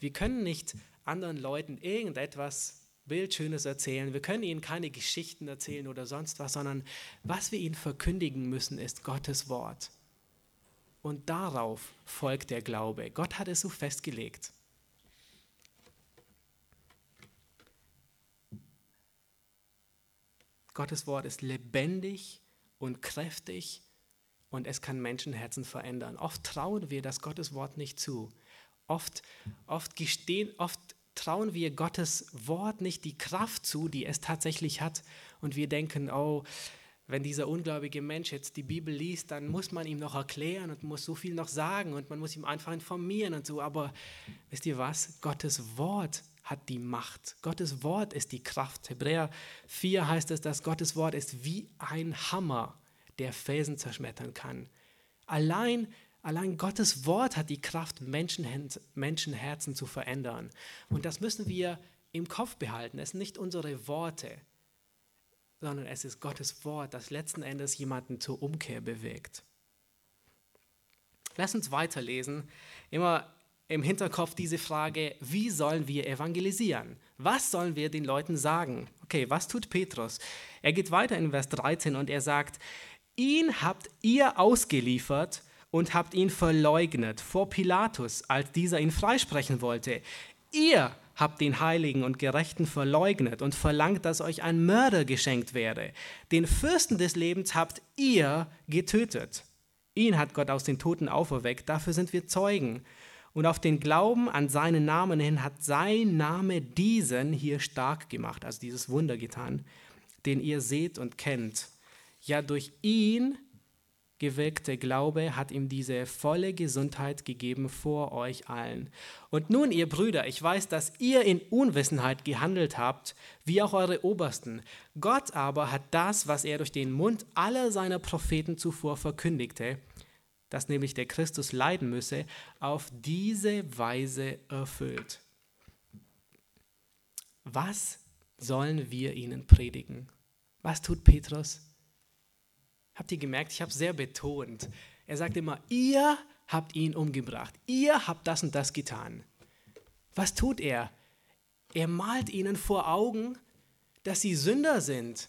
Wir können nicht anderen Leuten irgendetwas Bildschönes erzählen. Wir können ihnen keine Geschichten erzählen oder sonst was, sondern was wir ihnen verkündigen müssen, ist Gottes Wort. Und darauf folgt der Glaube. Gott hat es so festgelegt. Gottes Wort ist lebendig und kräftig und es kann Menschenherzen verändern. Oft trauen wir das Gottes Wort nicht zu. Oft, oft, gestehen, oft trauen wir Gottes Wort nicht die Kraft zu, die es tatsächlich hat. Und wir denken, oh, wenn dieser ungläubige Mensch jetzt die Bibel liest, dann muss man ihm noch erklären und muss so viel noch sagen und man muss ihm einfach informieren und so. Aber wisst ihr was? Gottes Wort hat die Macht. Gottes Wort ist die Kraft. Hebräer 4 heißt es, dass Gottes Wort ist wie ein Hammer, der Felsen zerschmettern kann. Allein, allein Gottes Wort hat die Kraft, Menschenherzen zu verändern. Und das müssen wir im Kopf behalten. Es sind nicht unsere Worte sondern es ist Gottes Wort, das letzten Endes jemanden zur Umkehr bewegt. Lass uns weiterlesen. Immer im Hinterkopf diese Frage, wie sollen wir evangelisieren? Was sollen wir den Leuten sagen? Okay, was tut Petrus? Er geht weiter in Vers 13 und er sagt, ihn habt ihr ausgeliefert und habt ihn verleugnet vor Pilatus, als dieser ihn freisprechen wollte. Ihr habt den Heiligen und Gerechten verleugnet und verlangt, dass euch ein Mörder geschenkt werde. Den Fürsten des Lebens habt ihr getötet. Ihn hat Gott aus den Toten auferweckt, dafür sind wir Zeugen. Und auf den Glauben an seinen Namen hin hat sein Name diesen hier stark gemacht, also dieses Wunder getan, den ihr seht und kennt. Ja, durch ihn gewirkte Glaube hat ihm diese volle Gesundheit gegeben vor euch allen. Und nun, ihr Brüder, ich weiß, dass ihr in Unwissenheit gehandelt habt, wie auch eure Obersten. Gott aber hat das, was er durch den Mund aller seiner Propheten zuvor verkündigte, dass nämlich der Christus leiden müsse, auf diese Weise erfüllt. Was sollen wir ihnen predigen? Was tut Petrus? Habt ihr gemerkt, ich habe sehr betont. Er sagt immer, ihr habt ihn umgebracht. Ihr habt das und das getan. Was tut er? Er malt ihnen vor Augen, dass sie Sünder sind.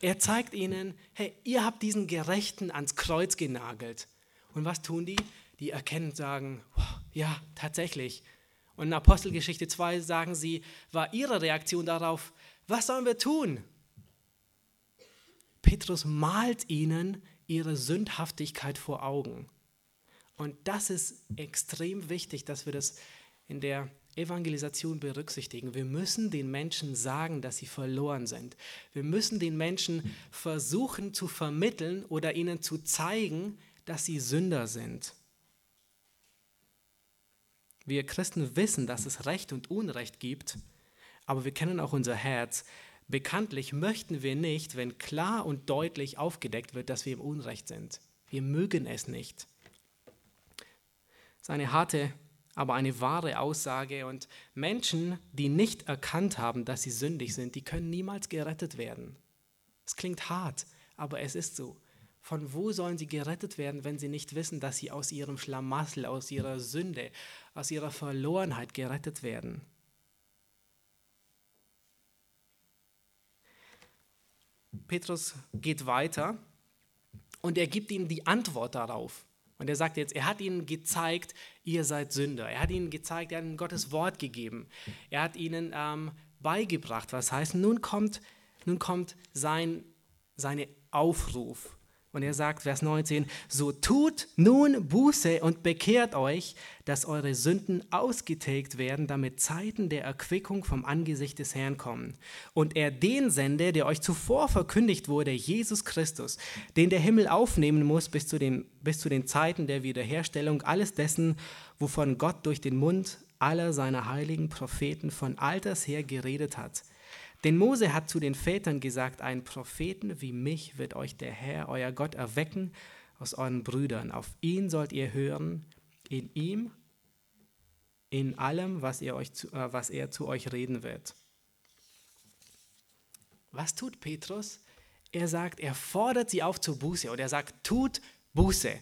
Er zeigt ihnen, hey, ihr habt diesen Gerechten ans Kreuz genagelt. Und was tun die? Die erkennen und sagen, ja, tatsächlich. Und in Apostelgeschichte 2 sagen sie, war ihre Reaktion darauf, Was sollen wir tun? Petrus malt ihnen ihre Sündhaftigkeit vor Augen. Und das ist extrem wichtig, dass wir das in der Evangelisation berücksichtigen. Wir müssen den Menschen sagen, dass sie verloren sind. Wir müssen den Menschen versuchen zu vermitteln oder ihnen zu zeigen, dass sie Sünder sind. Wir Christen wissen, dass es Recht und Unrecht gibt, aber wir kennen auch unser Herz. Bekanntlich möchten wir nicht, wenn klar und deutlich aufgedeckt wird, dass wir im Unrecht sind. Wir mögen es nicht. Das ist eine harte, aber eine wahre Aussage. Und Menschen, die nicht erkannt haben, dass sie sündig sind, die können niemals gerettet werden. Es klingt hart, aber es ist so. Von wo sollen sie gerettet werden, wenn sie nicht wissen, dass sie aus ihrem Schlamassel, aus ihrer Sünde, aus ihrer Verlorenheit gerettet werden? Petrus geht weiter und er gibt ihnen die Antwort darauf. Und er sagt jetzt, er hat ihnen gezeigt, ihr seid Sünder. Er hat ihnen gezeigt, er hat ihnen Gottes Wort gegeben. Er hat ihnen ähm, beigebracht, was heißt, nun kommt, nun kommt sein, seine Aufruf. Und er sagt, Vers 19, so tut nun Buße und bekehrt euch, dass eure Sünden ausgetilgt werden, damit Zeiten der Erquickung vom Angesicht des Herrn kommen. Und er den sende, der euch zuvor verkündigt wurde, Jesus Christus, den der Himmel aufnehmen muss bis zu den, bis zu den Zeiten der Wiederherstellung alles dessen, wovon Gott durch den Mund aller seiner heiligen Propheten von alters her geredet hat denn Mose hat zu den Vätern gesagt, einen Propheten wie mich wird euch der Herr, euer Gott, erwecken aus euren Brüdern. Auf ihn sollt ihr hören, in ihm, in allem, was, ihr euch zu, äh, was er zu euch reden wird. Was tut Petrus? Er sagt, er fordert sie auf zur Buße oder er sagt, tut Buße.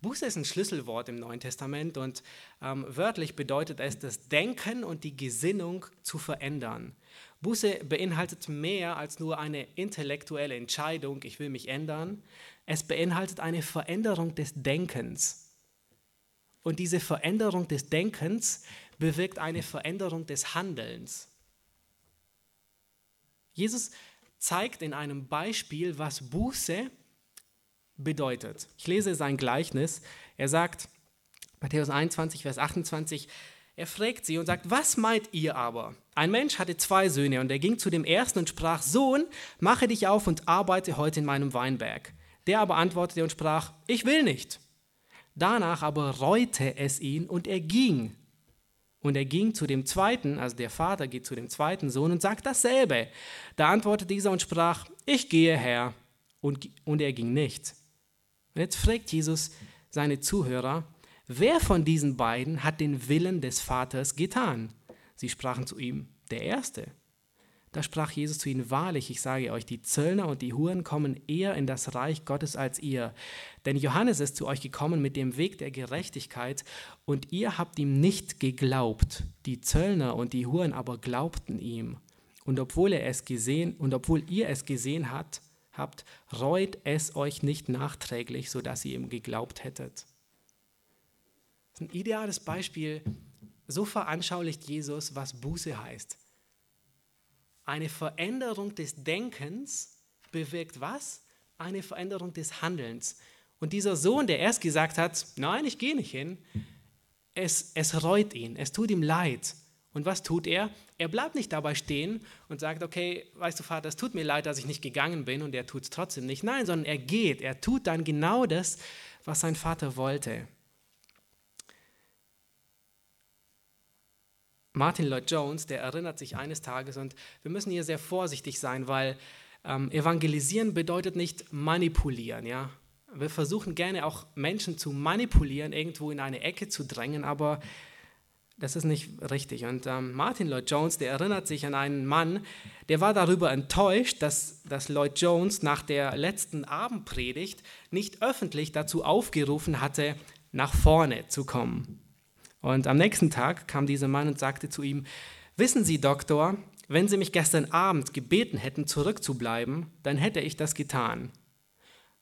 Buße ist ein Schlüsselwort im Neuen Testament und ähm, wörtlich bedeutet es, das Denken und die Gesinnung zu verändern. Buße beinhaltet mehr als nur eine intellektuelle Entscheidung, ich will mich ändern. Es beinhaltet eine Veränderung des Denkens. Und diese Veränderung des Denkens bewirkt eine Veränderung des Handelns. Jesus zeigt in einem Beispiel, was Buße bedeutet. Ich lese sein Gleichnis. Er sagt, Matthäus 21, Vers 28, er fragt sie und sagt, was meint ihr aber? Ein Mensch hatte zwei Söhne und er ging zu dem ersten und sprach, Sohn, mache dich auf und arbeite heute in meinem Weinberg. Der aber antwortete und sprach, ich will nicht. Danach aber reute es ihn und er ging. Und er ging zu dem zweiten, also der Vater geht zu dem zweiten Sohn und sagt dasselbe. Da antwortete dieser und sprach, ich gehe her. Und, und er ging nicht. Und jetzt fragt Jesus seine Zuhörer, Wer von diesen beiden hat den Willen des Vaters getan? Sie sprachen zu ihm, der Erste. Da sprach Jesus zu ihnen, wahrlich, ich sage euch, die Zöllner und die Huren kommen eher in das Reich Gottes als ihr. Denn Johannes ist zu euch gekommen mit dem Weg der Gerechtigkeit und ihr habt ihm nicht geglaubt. Die Zöllner und die Huren aber glaubten ihm. Und obwohl er es gesehen und obwohl ihr es gesehen habt, habt, reut es euch nicht nachträglich, so dass ihr ihm geglaubt hättet ein ideales Beispiel. So veranschaulicht Jesus, was Buße heißt. Eine Veränderung des Denkens bewirkt was? Eine Veränderung des Handelns. Und dieser Sohn, der erst gesagt hat, nein, ich gehe nicht hin, es, es reut ihn, es tut ihm leid. Und was tut er? Er bleibt nicht dabei stehen und sagt, okay, weißt du, Vater, es tut mir leid, dass ich nicht gegangen bin und er tut es trotzdem nicht. Nein, sondern er geht, er tut dann genau das, was sein Vater wollte. Martin Lloyd Jones, der erinnert sich eines Tages, und wir müssen hier sehr vorsichtig sein, weil ähm, evangelisieren bedeutet nicht manipulieren. Ja? Wir versuchen gerne auch Menschen zu manipulieren, irgendwo in eine Ecke zu drängen, aber das ist nicht richtig. Und ähm, Martin Lloyd Jones, der erinnert sich an einen Mann, der war darüber enttäuscht, dass, dass Lloyd Jones nach der letzten Abendpredigt nicht öffentlich dazu aufgerufen hatte, nach vorne zu kommen. Und am nächsten Tag kam dieser Mann und sagte zu ihm, wissen Sie, Doktor, wenn Sie mich gestern Abend gebeten hätten, zurückzubleiben, dann hätte ich das getan.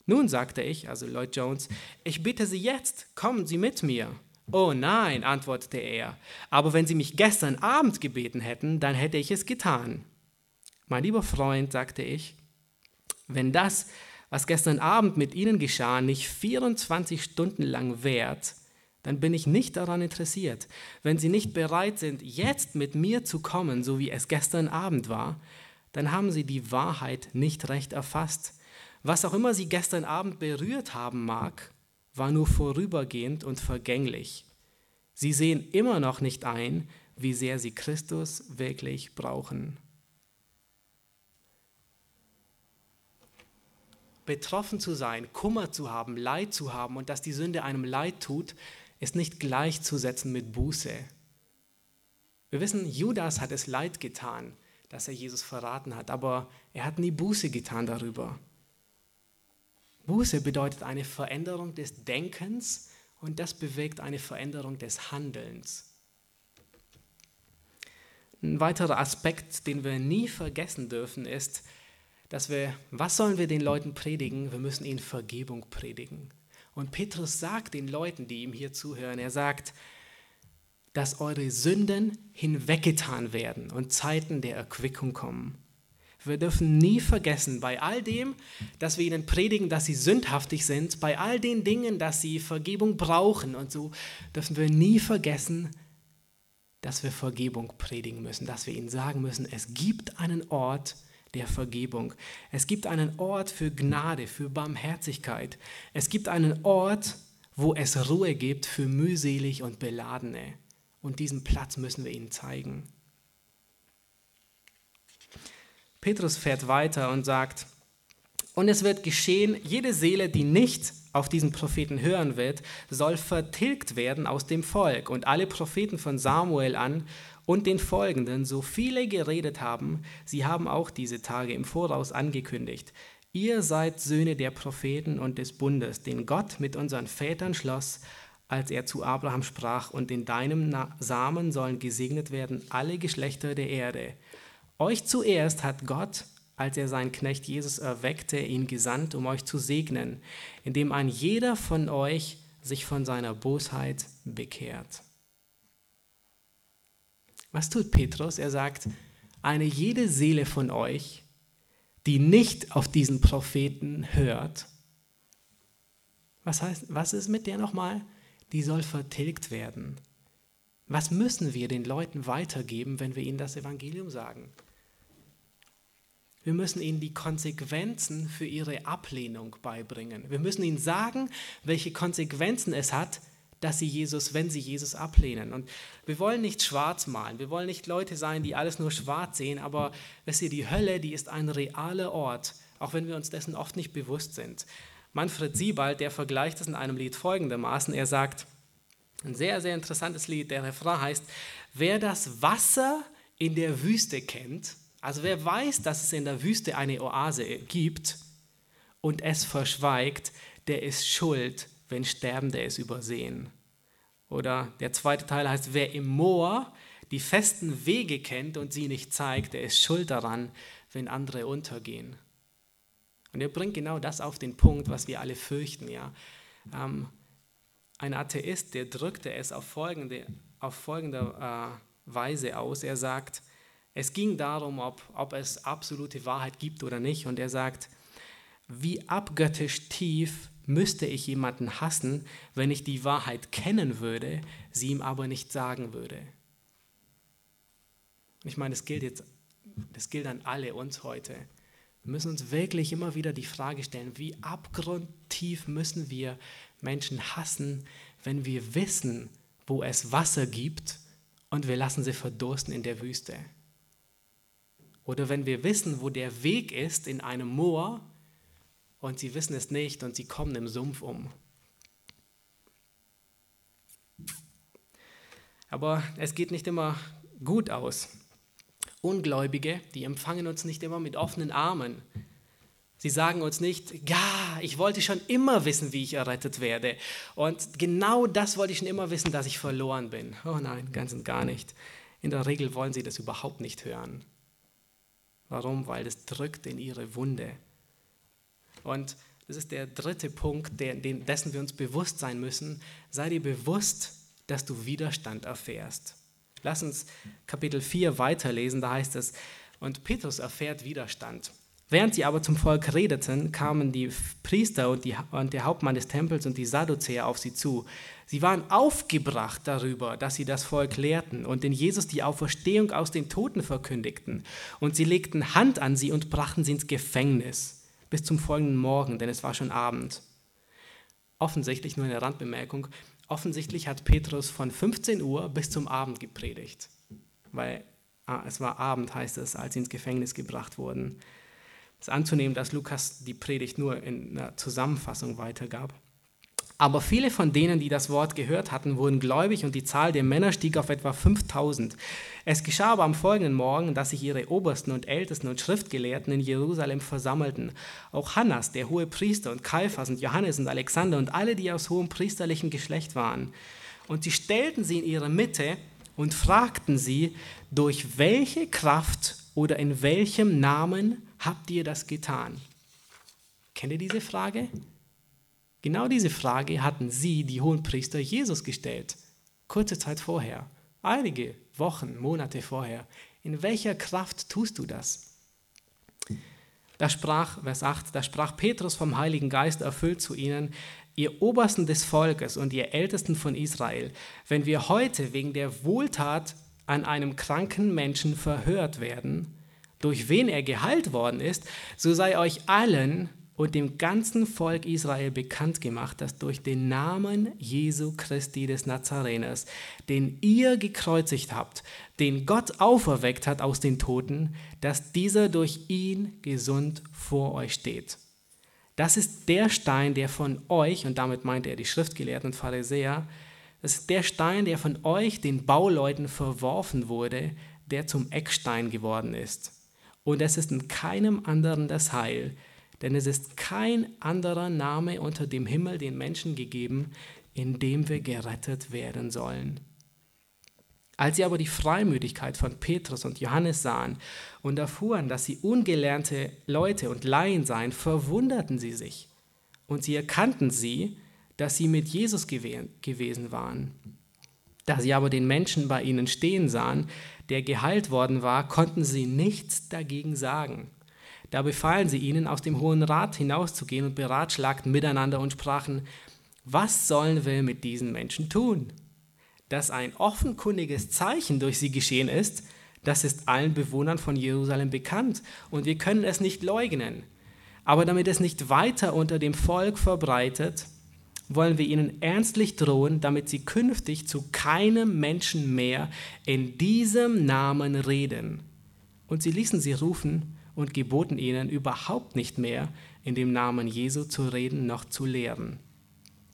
Nun, sagte ich, also Lloyd Jones, ich bitte Sie jetzt, kommen Sie mit mir. Oh nein, antwortete er, aber wenn Sie mich gestern Abend gebeten hätten, dann hätte ich es getan. Mein lieber Freund, sagte ich, wenn das, was gestern Abend mit Ihnen geschah, nicht 24 Stunden lang währt, dann bin ich nicht daran interessiert. Wenn Sie nicht bereit sind, jetzt mit mir zu kommen, so wie es gestern Abend war, dann haben Sie die Wahrheit nicht recht erfasst. Was auch immer Sie gestern Abend berührt haben mag, war nur vorübergehend und vergänglich. Sie sehen immer noch nicht ein, wie sehr Sie Christus wirklich brauchen. Betroffen zu sein, Kummer zu haben, Leid zu haben und dass die Sünde einem Leid tut, ist nicht gleichzusetzen mit Buße. Wir wissen, Judas hat es leid getan, dass er Jesus verraten hat, aber er hat nie Buße getan darüber. Buße bedeutet eine Veränderung des Denkens und das bewegt eine Veränderung des Handelns. Ein weiterer Aspekt, den wir nie vergessen dürfen, ist, dass wir, was sollen wir den Leuten predigen? Wir müssen ihnen Vergebung predigen. Und Petrus sagt den Leuten, die ihm hier zuhören, er sagt, dass eure Sünden hinweggetan werden und Zeiten der Erquickung kommen. Wir dürfen nie vergessen, bei all dem, dass wir ihnen predigen, dass sie sündhaftig sind, bei all den Dingen, dass sie Vergebung brauchen und so, dürfen wir nie vergessen, dass wir Vergebung predigen müssen, dass wir ihnen sagen müssen, es gibt einen Ort, der Vergebung. Es gibt einen Ort für Gnade, für Barmherzigkeit. Es gibt einen Ort, wo es Ruhe gibt für mühselig und Beladene. Und diesen Platz müssen wir ihnen zeigen. Petrus fährt weiter und sagt, und es wird geschehen, jede Seele, die nicht auf diesen Propheten hören wird, soll vertilgt werden aus dem Volk. Und alle Propheten von Samuel an und den folgenden, so viele geredet haben, sie haben auch diese Tage im Voraus angekündigt. Ihr seid Söhne der Propheten und des Bundes, den Gott mit unseren Vätern schloss, als er zu Abraham sprach, und in deinem Samen sollen gesegnet werden alle Geschlechter der Erde. Euch zuerst hat Gott, als er seinen Knecht Jesus erweckte, ihn gesandt, um euch zu segnen, indem ein jeder von euch sich von seiner Bosheit bekehrt. Was tut Petrus? Er sagt, eine jede Seele von euch, die nicht auf diesen Propheten hört, was heißt, was ist mit der nochmal? Die soll vertilgt werden. Was müssen wir den Leuten weitergeben, wenn wir ihnen das Evangelium sagen? Wir müssen ihnen die Konsequenzen für ihre Ablehnung beibringen. Wir müssen ihnen sagen, welche Konsequenzen es hat, dass sie Jesus, wenn sie Jesus ablehnen. Und wir wollen nicht schwarz malen, wir wollen nicht Leute sein, die alles nur schwarz sehen, aber wisst ihr, die Hölle, die ist ein realer Ort, auch wenn wir uns dessen oft nicht bewusst sind. Manfred Siebald, der vergleicht es in einem Lied folgendermaßen, er sagt, ein sehr, sehr interessantes Lied, der Refrain heißt, wer das Wasser in der Wüste kennt, also wer weiß, dass es in der Wüste eine Oase gibt und es verschweigt, der ist schuld wenn Sterbende es übersehen. Oder der zweite Teil heißt, wer im Moor die festen Wege kennt und sie nicht zeigt, der ist schuld daran, wenn andere untergehen. Und er bringt genau das auf den Punkt, was wir alle fürchten. Ja? Ähm, ein Atheist, der drückte es auf folgende, auf folgende äh, Weise aus. Er sagt, es ging darum, ob, ob es absolute Wahrheit gibt oder nicht. Und er sagt, wie abgöttisch tief müsste ich jemanden hassen, wenn ich die Wahrheit kennen würde, sie ihm aber nicht sagen würde. Ich meine, das gilt jetzt, das gilt an alle uns heute. Wir müssen uns wirklich immer wieder die Frage stellen, wie abgrundtief müssen wir Menschen hassen, wenn wir wissen, wo es Wasser gibt und wir lassen sie verdursten in der Wüste. Oder wenn wir wissen, wo der Weg ist in einem Moor und sie wissen es nicht und sie kommen im Sumpf um. Aber es geht nicht immer gut aus. Ungläubige, die empfangen uns nicht immer mit offenen Armen. Sie sagen uns nicht, ja, ich wollte schon immer wissen, wie ich errettet werde. Und genau das wollte ich schon immer wissen, dass ich verloren bin. Oh nein, ganz und gar nicht. In der Regel wollen sie das überhaupt nicht hören. Warum? Weil das drückt in ihre Wunde. Und das ist der dritte Punkt, der, dessen wir uns bewusst sein müssen. Sei dir bewusst, dass du Widerstand erfährst. Lass uns Kapitel 4 weiterlesen. Da heißt es, Und Petrus erfährt Widerstand. Während sie aber zum Volk redeten, kamen die Priester und, die, und der Hauptmann des Tempels und die Sadduzäer auf sie zu. Sie waren aufgebracht darüber, dass sie das Volk lehrten und den Jesus die Auferstehung aus den Toten verkündigten. Und sie legten Hand an sie und brachten sie ins Gefängnis bis zum folgenden Morgen, denn es war schon Abend. Offensichtlich, nur eine Randbemerkung, offensichtlich hat Petrus von 15 Uhr bis zum Abend gepredigt, weil ah, es war Abend, heißt es, als sie ins Gefängnis gebracht wurden. Es ist anzunehmen, dass Lukas die Predigt nur in einer Zusammenfassung weitergab. Aber viele von denen, die das Wort gehört hatten, wurden gläubig und die Zahl der Männer stieg auf etwa 5000. Es geschah aber am folgenden Morgen, dass sich ihre Obersten und Ältesten und Schriftgelehrten in Jerusalem versammelten. Auch Hannas, der hohe Priester, und Kaiphas und Johannes und Alexander und alle, die aus hohem priesterlichen Geschlecht waren. Und sie stellten sie in ihre Mitte und fragten sie, durch welche Kraft oder in welchem Namen habt ihr das getan? Kennt ihr diese Frage? Genau diese Frage hatten sie, die Hohenpriester, Jesus gestellt, kurze Zeit vorher, einige Wochen, Monate vorher. In welcher Kraft tust du das? Da sprach, Vers 8, da sprach Petrus vom Heiligen Geist erfüllt zu ihnen, ihr Obersten des Volkes und ihr Ältesten von Israel, wenn wir heute wegen der Wohltat an einem kranken Menschen verhört werden, durch wen er geheilt worden ist, so sei euch allen und dem ganzen Volk Israel bekannt gemacht, dass durch den Namen Jesu Christi des Nazareners, den ihr gekreuzigt habt, den Gott auferweckt hat aus den Toten, dass dieser durch ihn gesund vor euch steht. Das ist der Stein, der von euch, und damit meinte er die Schriftgelehrten und Pharisäer, das ist der Stein, der von euch, den Bauleuten, verworfen wurde, der zum Eckstein geworden ist. Und es ist in keinem anderen das Heil, denn es ist kein anderer Name unter dem Himmel den Menschen gegeben, in dem wir gerettet werden sollen. Als sie aber die Freimütigkeit von Petrus und Johannes sahen und erfuhren, dass sie ungelernte Leute und Laien seien, verwunderten sie sich. Und sie erkannten sie, dass sie mit Jesus gewesen waren. Da sie aber den Menschen bei ihnen stehen sahen, der geheilt worden war, konnten sie nichts dagegen sagen. Da befahlen sie ihnen, aus dem Hohen Rat hinauszugehen und beratschlagten miteinander und sprachen, was sollen wir mit diesen Menschen tun? Dass ein offenkundiges Zeichen durch sie geschehen ist, das ist allen Bewohnern von Jerusalem bekannt und wir können es nicht leugnen. Aber damit es nicht weiter unter dem Volk verbreitet, wollen wir ihnen ernstlich drohen, damit sie künftig zu keinem Menschen mehr in diesem Namen reden. Und sie ließen sie rufen und geboten ihnen überhaupt nicht mehr in dem Namen Jesu zu reden noch zu lehren.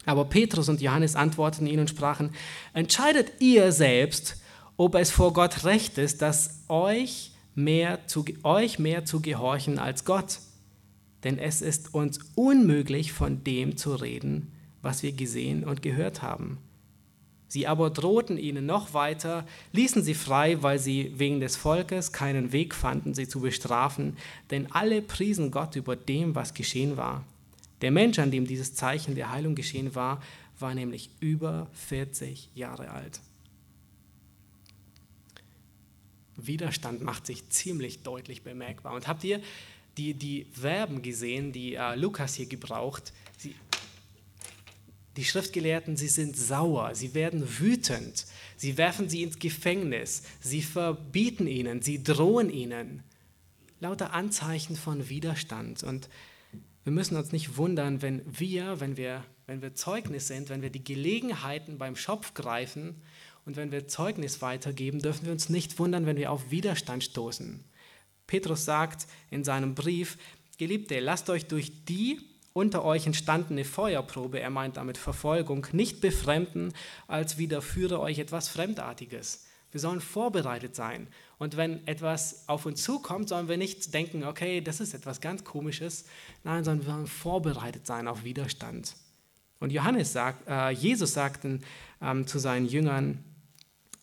Aber Petrus und Johannes antworteten ihnen und sprachen, entscheidet ihr selbst, ob es vor Gott recht ist, dass euch mehr zu, euch mehr zu gehorchen als Gott. Denn es ist uns unmöglich, von dem zu reden, was wir gesehen und gehört haben. Sie aber drohten ihnen noch weiter, ließen sie frei, weil sie wegen des Volkes keinen Weg fanden, sie zu bestrafen, denn alle priesen Gott über dem, was geschehen war. Der Mensch, an dem dieses Zeichen der Heilung geschehen war, war nämlich über 40 Jahre alt. Widerstand macht sich ziemlich deutlich bemerkbar. Und habt ihr die, die Verben gesehen, die äh, Lukas hier gebraucht? Die Schriftgelehrten, sie sind sauer, sie werden wütend, sie werfen sie ins Gefängnis, sie verbieten ihnen, sie drohen ihnen. Lauter Anzeichen von Widerstand. Und wir müssen uns nicht wundern, wenn wir, wenn wir, wenn wir Zeugnis sind, wenn wir die Gelegenheiten beim Schopf greifen und wenn wir Zeugnis weitergeben, dürfen wir uns nicht wundern, wenn wir auf Widerstand stoßen. Petrus sagt in seinem Brief, Geliebte, lasst euch durch die unter euch entstandene Feuerprobe, er meint damit Verfolgung, nicht befremden, als widerführe euch etwas Fremdartiges. Wir sollen vorbereitet sein. Und wenn etwas auf uns zukommt, sollen wir nicht denken, okay, das ist etwas ganz Komisches. Nein, sondern wir sollen vorbereitet sein auf Widerstand. Und Johannes sagt, äh, Jesus sagte ähm, zu seinen Jüngern,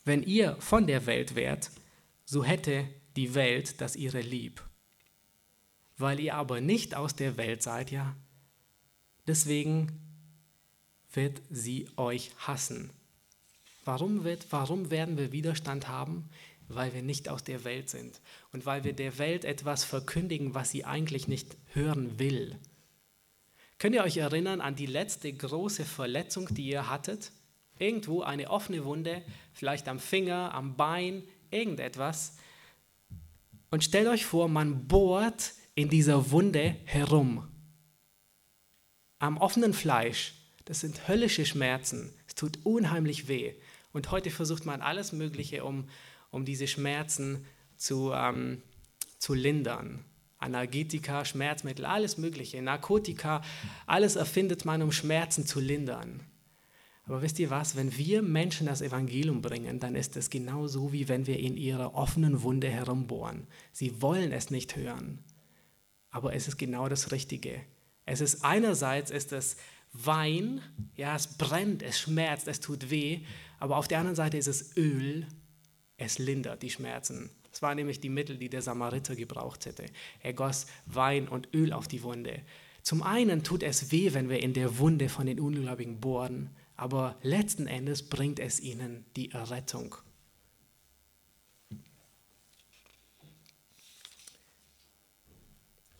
wenn ihr von der Welt wärt, so hätte die Welt das ihre lieb. Weil ihr aber nicht aus der Welt seid, ja, Deswegen wird sie euch hassen. Warum, wird, warum werden wir Widerstand haben? weil wir nicht aus der Welt sind und weil wir der Welt etwas verkündigen, was sie eigentlich nicht hören will. Könnt ihr euch erinnern an die letzte große Verletzung, die ihr hattet? Irgendwo eine offene Wunde, vielleicht am Finger, am Bein, irgendetwas. Und stellt euch vor, man bohrt in dieser Wunde herum. Am offenen Fleisch. Das sind höllische Schmerzen. Es tut unheimlich weh. Und heute versucht man alles Mögliche, um, um diese Schmerzen zu, ähm, zu lindern. Analgetika, Schmerzmittel, alles Mögliche, Narkotika, alles erfindet man, um Schmerzen zu lindern. Aber wisst ihr was, wenn wir Menschen das Evangelium bringen, dann ist es genauso, wie wenn wir in ihrer offenen Wunde herumbohren. Sie wollen es nicht hören, aber es ist genau das Richtige. Es ist einerseits ist es Wein, ja, es brennt, es schmerzt, es tut weh, aber auf der anderen Seite ist es Öl, es lindert die Schmerzen. Das waren nämlich die Mittel, die der Samariter gebraucht hätte. Er goss Wein und Öl auf die Wunde. Zum einen tut es weh, wenn wir in der Wunde von den Ungläubigen bohren, aber letzten Endes bringt es ihnen die Errettung.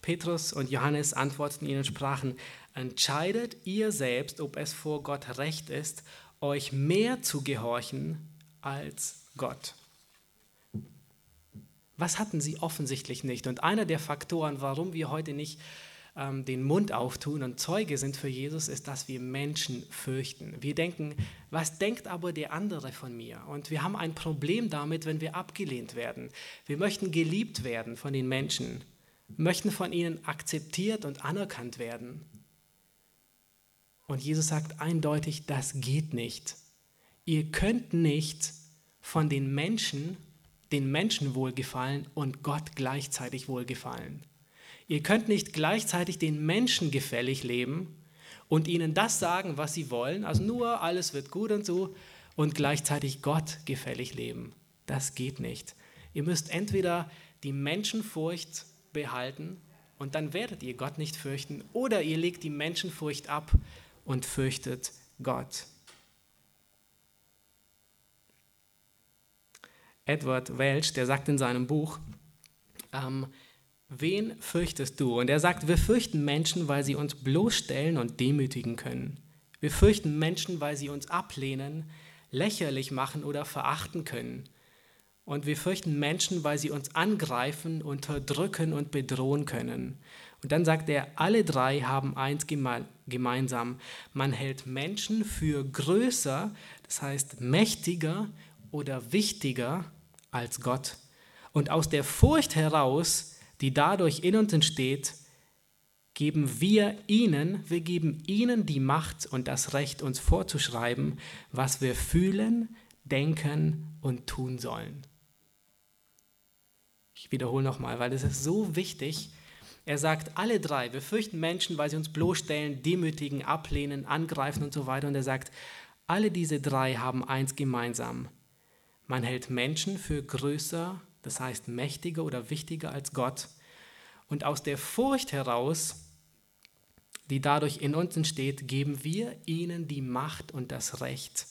Petrus und Johannes antworteten ihnen und sprachen, entscheidet ihr selbst, ob es vor Gott recht ist, euch mehr zu gehorchen als Gott. Was hatten sie offensichtlich nicht? Und einer der Faktoren, warum wir heute nicht ähm, den Mund auftun und Zeuge sind für Jesus, ist, dass wir Menschen fürchten. Wir denken, was denkt aber der andere von mir? Und wir haben ein Problem damit, wenn wir abgelehnt werden. Wir möchten geliebt werden von den Menschen, möchten von ihnen akzeptiert und anerkannt werden. Und Jesus sagt eindeutig, das geht nicht. Ihr könnt nicht von den Menschen den Menschen wohlgefallen und Gott gleichzeitig wohlgefallen. Ihr könnt nicht gleichzeitig den Menschen gefällig leben und ihnen das sagen, was sie wollen, also nur alles wird gut und so, und gleichzeitig Gott gefällig leben. Das geht nicht. Ihr müsst entweder die Menschenfurcht behalten und dann werdet ihr Gott nicht fürchten, oder ihr legt die Menschenfurcht ab und fürchtet Gott. Edward Welch, der sagt in seinem Buch, ähm, wen fürchtest du? Und er sagt, wir fürchten Menschen, weil sie uns bloßstellen und demütigen können. Wir fürchten Menschen, weil sie uns ablehnen, lächerlich machen oder verachten können. Und wir fürchten Menschen, weil sie uns angreifen, unterdrücken und bedrohen können. Und dann sagt er, alle drei haben eins gemeinsam. Man hält Menschen für größer, das heißt mächtiger oder wichtiger als Gott. Und aus der Furcht heraus, die dadurch in uns entsteht, geben wir ihnen, wir geben ihnen die Macht und das Recht, uns vorzuschreiben, was wir fühlen, denken und tun sollen. Ich wiederhole nochmal, weil das ist so wichtig. Er sagt, alle drei, wir fürchten Menschen, weil sie uns bloßstellen, demütigen, ablehnen, angreifen und so weiter. Und er sagt, alle diese drei haben eins gemeinsam. Man hält Menschen für größer, das heißt mächtiger oder wichtiger als Gott. Und aus der Furcht heraus, die dadurch in uns entsteht, geben wir ihnen die Macht und das Recht,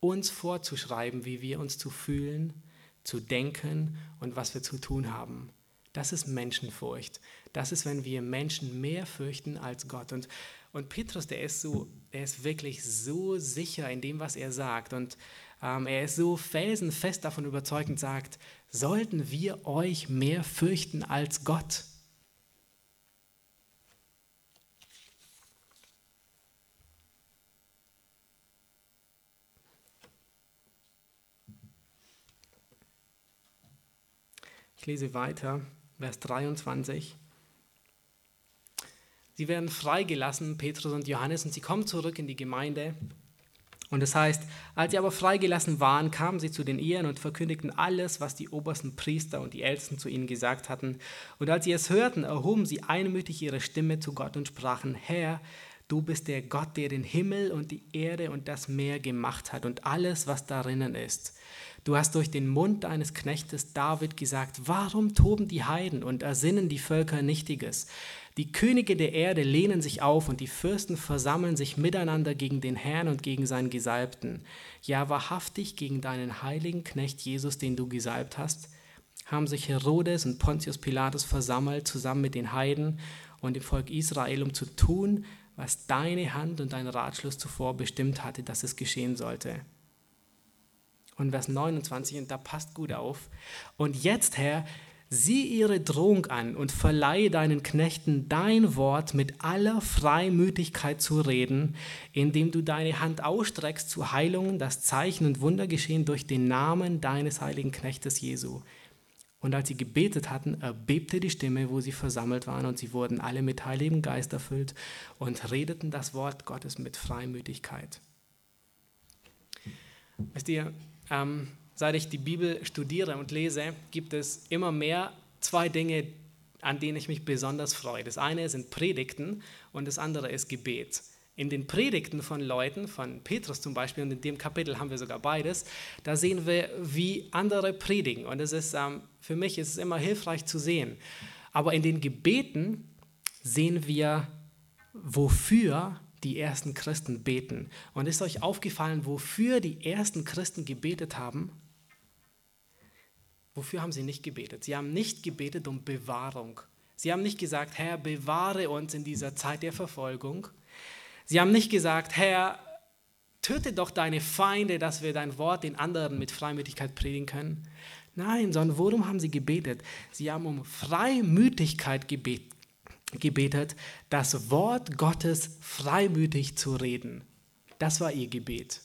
uns vorzuschreiben, wie wir uns zu fühlen, zu denken und was wir zu tun haben. Das ist Menschenfurcht. Das ist, wenn wir Menschen mehr fürchten als Gott. Und, und Petrus, der ist so, er ist wirklich so sicher in dem, was er sagt. Und ähm, er ist so felsenfest davon überzeugt und sagt, sollten wir euch mehr fürchten als Gott? Ich lese weiter, Vers 23. Sie werden freigelassen, Petrus und Johannes, und sie kommen zurück in die Gemeinde. Und das heißt, als sie aber freigelassen waren, kamen sie zu den Ehren und verkündigten alles, was die obersten Priester und die Ältesten zu ihnen gesagt hatten. Und als sie es hörten, erhoben sie einmütig ihre Stimme zu Gott und sprachen, Herr, Du bist der Gott, der den Himmel und die Erde und das Meer gemacht hat und alles, was darinnen ist. Du hast durch den Mund deines Knechtes David gesagt, warum toben die Heiden und ersinnen die Völker Nichtiges? Die Könige der Erde lehnen sich auf und die Fürsten versammeln sich miteinander gegen den Herrn und gegen seinen Gesalbten. Ja, wahrhaftig gegen deinen heiligen Knecht Jesus, den du gesalbt hast, haben sich Herodes und Pontius Pilatus versammelt, zusammen mit den Heiden und dem Volk Israel, um zu tun, was deine Hand und dein Ratschluss zuvor bestimmt hatte, dass es geschehen sollte. Und Vers 29, und da passt gut auf. Und jetzt, Herr, sieh ihre Drohung an und verleihe deinen Knechten dein Wort mit aller Freimütigkeit zu reden, indem du deine Hand ausstreckst zu Heilungen, das Zeichen und Wunder geschehen durch den Namen deines heiligen Knechtes Jesu. Und als sie gebetet hatten, erbebte die Stimme, wo sie versammelt waren, und sie wurden alle mit Heiligem Geist erfüllt und redeten das Wort Gottes mit Freimütigkeit. Wisst ihr, ähm, seit ich die Bibel studiere und lese, gibt es immer mehr zwei Dinge, an denen ich mich besonders freue. Das eine sind Predigten und das andere ist Gebet in den Predigten von Leuten, von Petrus zum Beispiel, und in dem Kapitel haben wir sogar beides, da sehen wir, wie andere predigen. Und es ist, ähm, für mich ist es immer hilfreich zu sehen. Aber in den Gebeten sehen wir, wofür die ersten Christen beten. Und ist euch aufgefallen, wofür die ersten Christen gebetet haben? Wofür haben sie nicht gebetet? Sie haben nicht gebetet um Bewahrung. Sie haben nicht gesagt, Herr, bewahre uns in dieser Zeit der Verfolgung, Sie haben nicht gesagt, Herr, töte doch deine Feinde, dass wir dein Wort den anderen mit Freimütigkeit predigen können. Nein, sondern worum haben sie gebetet? Sie haben um Freimütigkeit gebetet, das Wort Gottes freimütig zu reden. Das war ihr Gebet.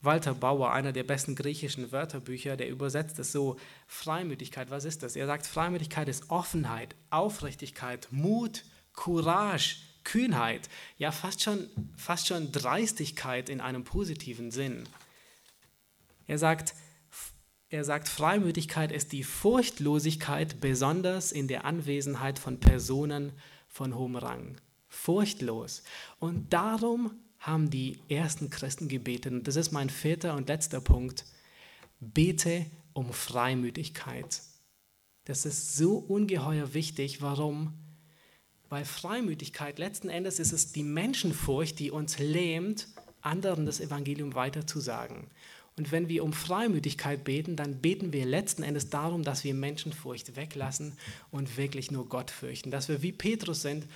Walter Bauer, einer der besten griechischen Wörterbücher, der übersetzt es so, Freimütigkeit, was ist das? Er sagt, Freimütigkeit ist Offenheit, Aufrichtigkeit, Mut, Courage, Kühnheit, ja fast schon, fast schon Dreistigkeit in einem positiven Sinn. Er sagt, er sagt, Freimütigkeit ist die Furchtlosigkeit, besonders in der Anwesenheit von Personen von hohem Rang. Furchtlos. Und darum haben die ersten Christen gebetet. Und das ist mein vierter und letzter Punkt. Bete um Freimütigkeit. Das ist so ungeheuer wichtig. Warum? Weil Freimütigkeit, letzten Endes ist es die Menschenfurcht, die uns lähmt, anderen das Evangelium weiterzusagen. Und wenn wir um Freimütigkeit beten, dann beten wir letzten Endes darum, dass wir Menschenfurcht weglassen und wirklich nur Gott fürchten. Dass wir wie Petrus sind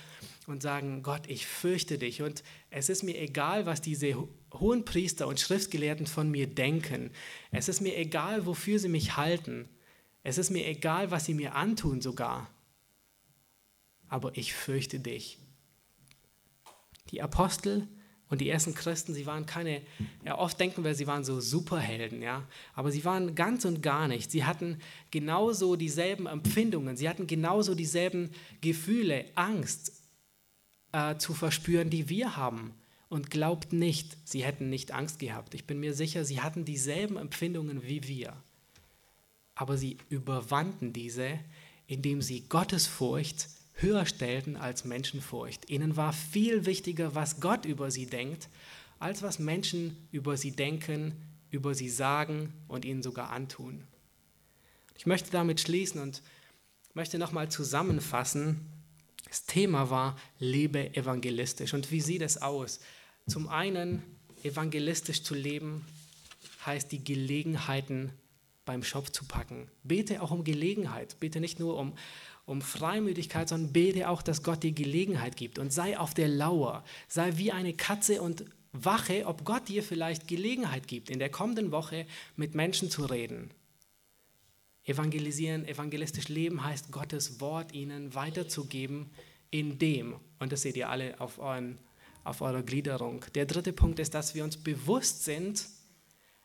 und sagen, Gott, ich fürchte dich. Und es ist mir egal, was diese hohen Priester und Schriftgelehrten von mir denken. Es ist mir egal, wofür sie mich halten. Es ist mir egal, was sie mir antun sogar aber ich fürchte dich. Die Apostel und die ersten Christen, sie waren keine, ja, oft denken wir, sie waren so Superhelden, ja, aber sie waren ganz und gar nicht. Sie hatten genauso dieselben Empfindungen, sie hatten genauso dieselben Gefühle, Angst äh, zu verspüren, die wir haben. Und glaubt nicht, sie hätten nicht Angst gehabt. Ich bin mir sicher, sie hatten dieselben Empfindungen wie wir. Aber sie überwanden diese, indem sie Gottes Furcht höher stellten als Menschenfurcht. Ihnen war viel wichtiger, was Gott über sie denkt, als was Menschen über sie denken, über sie sagen und ihnen sogar antun. Ich möchte damit schließen und möchte nochmal zusammenfassen. Das Thema war, lebe evangelistisch. Und wie sieht es aus? Zum einen, evangelistisch zu leben, heißt die Gelegenheiten beim Schopf zu packen. Bete auch um Gelegenheit. Bete nicht nur um, um Freimütigkeit, sondern bete auch, dass Gott dir Gelegenheit gibt und sei auf der Lauer, sei wie eine Katze und wache, ob Gott dir vielleicht Gelegenheit gibt, in der kommenden Woche mit Menschen zu reden. Evangelisieren, evangelistisch leben heißt, Gottes Wort ihnen weiterzugeben in dem, und das seht ihr alle auf, euren, auf eurer Gliederung. Der dritte Punkt ist, dass wir uns bewusst sind,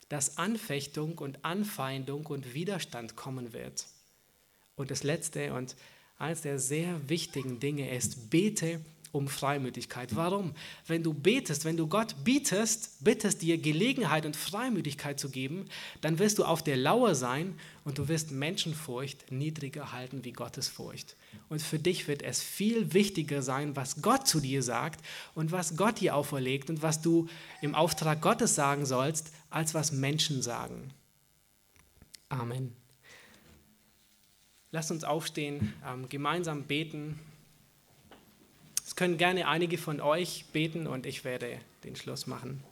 dass Anfechtung und Anfeindung und Widerstand kommen wird. Und das Letzte und eines der sehr wichtigen Dinge ist, bete um Freimütigkeit. Warum? Wenn du betest, wenn du Gott bietest, bittest dir Gelegenheit und Freimütigkeit zu geben, dann wirst du auf der Lauer sein und du wirst Menschenfurcht niedriger halten wie Gottesfurcht. Und für dich wird es viel wichtiger sein, was Gott zu dir sagt und was Gott dir auferlegt und was du im Auftrag Gottes sagen sollst, als was Menschen sagen. Amen. Lasst uns aufstehen, ähm, gemeinsam beten. Es können gerne einige von euch beten und ich werde den Schluss machen.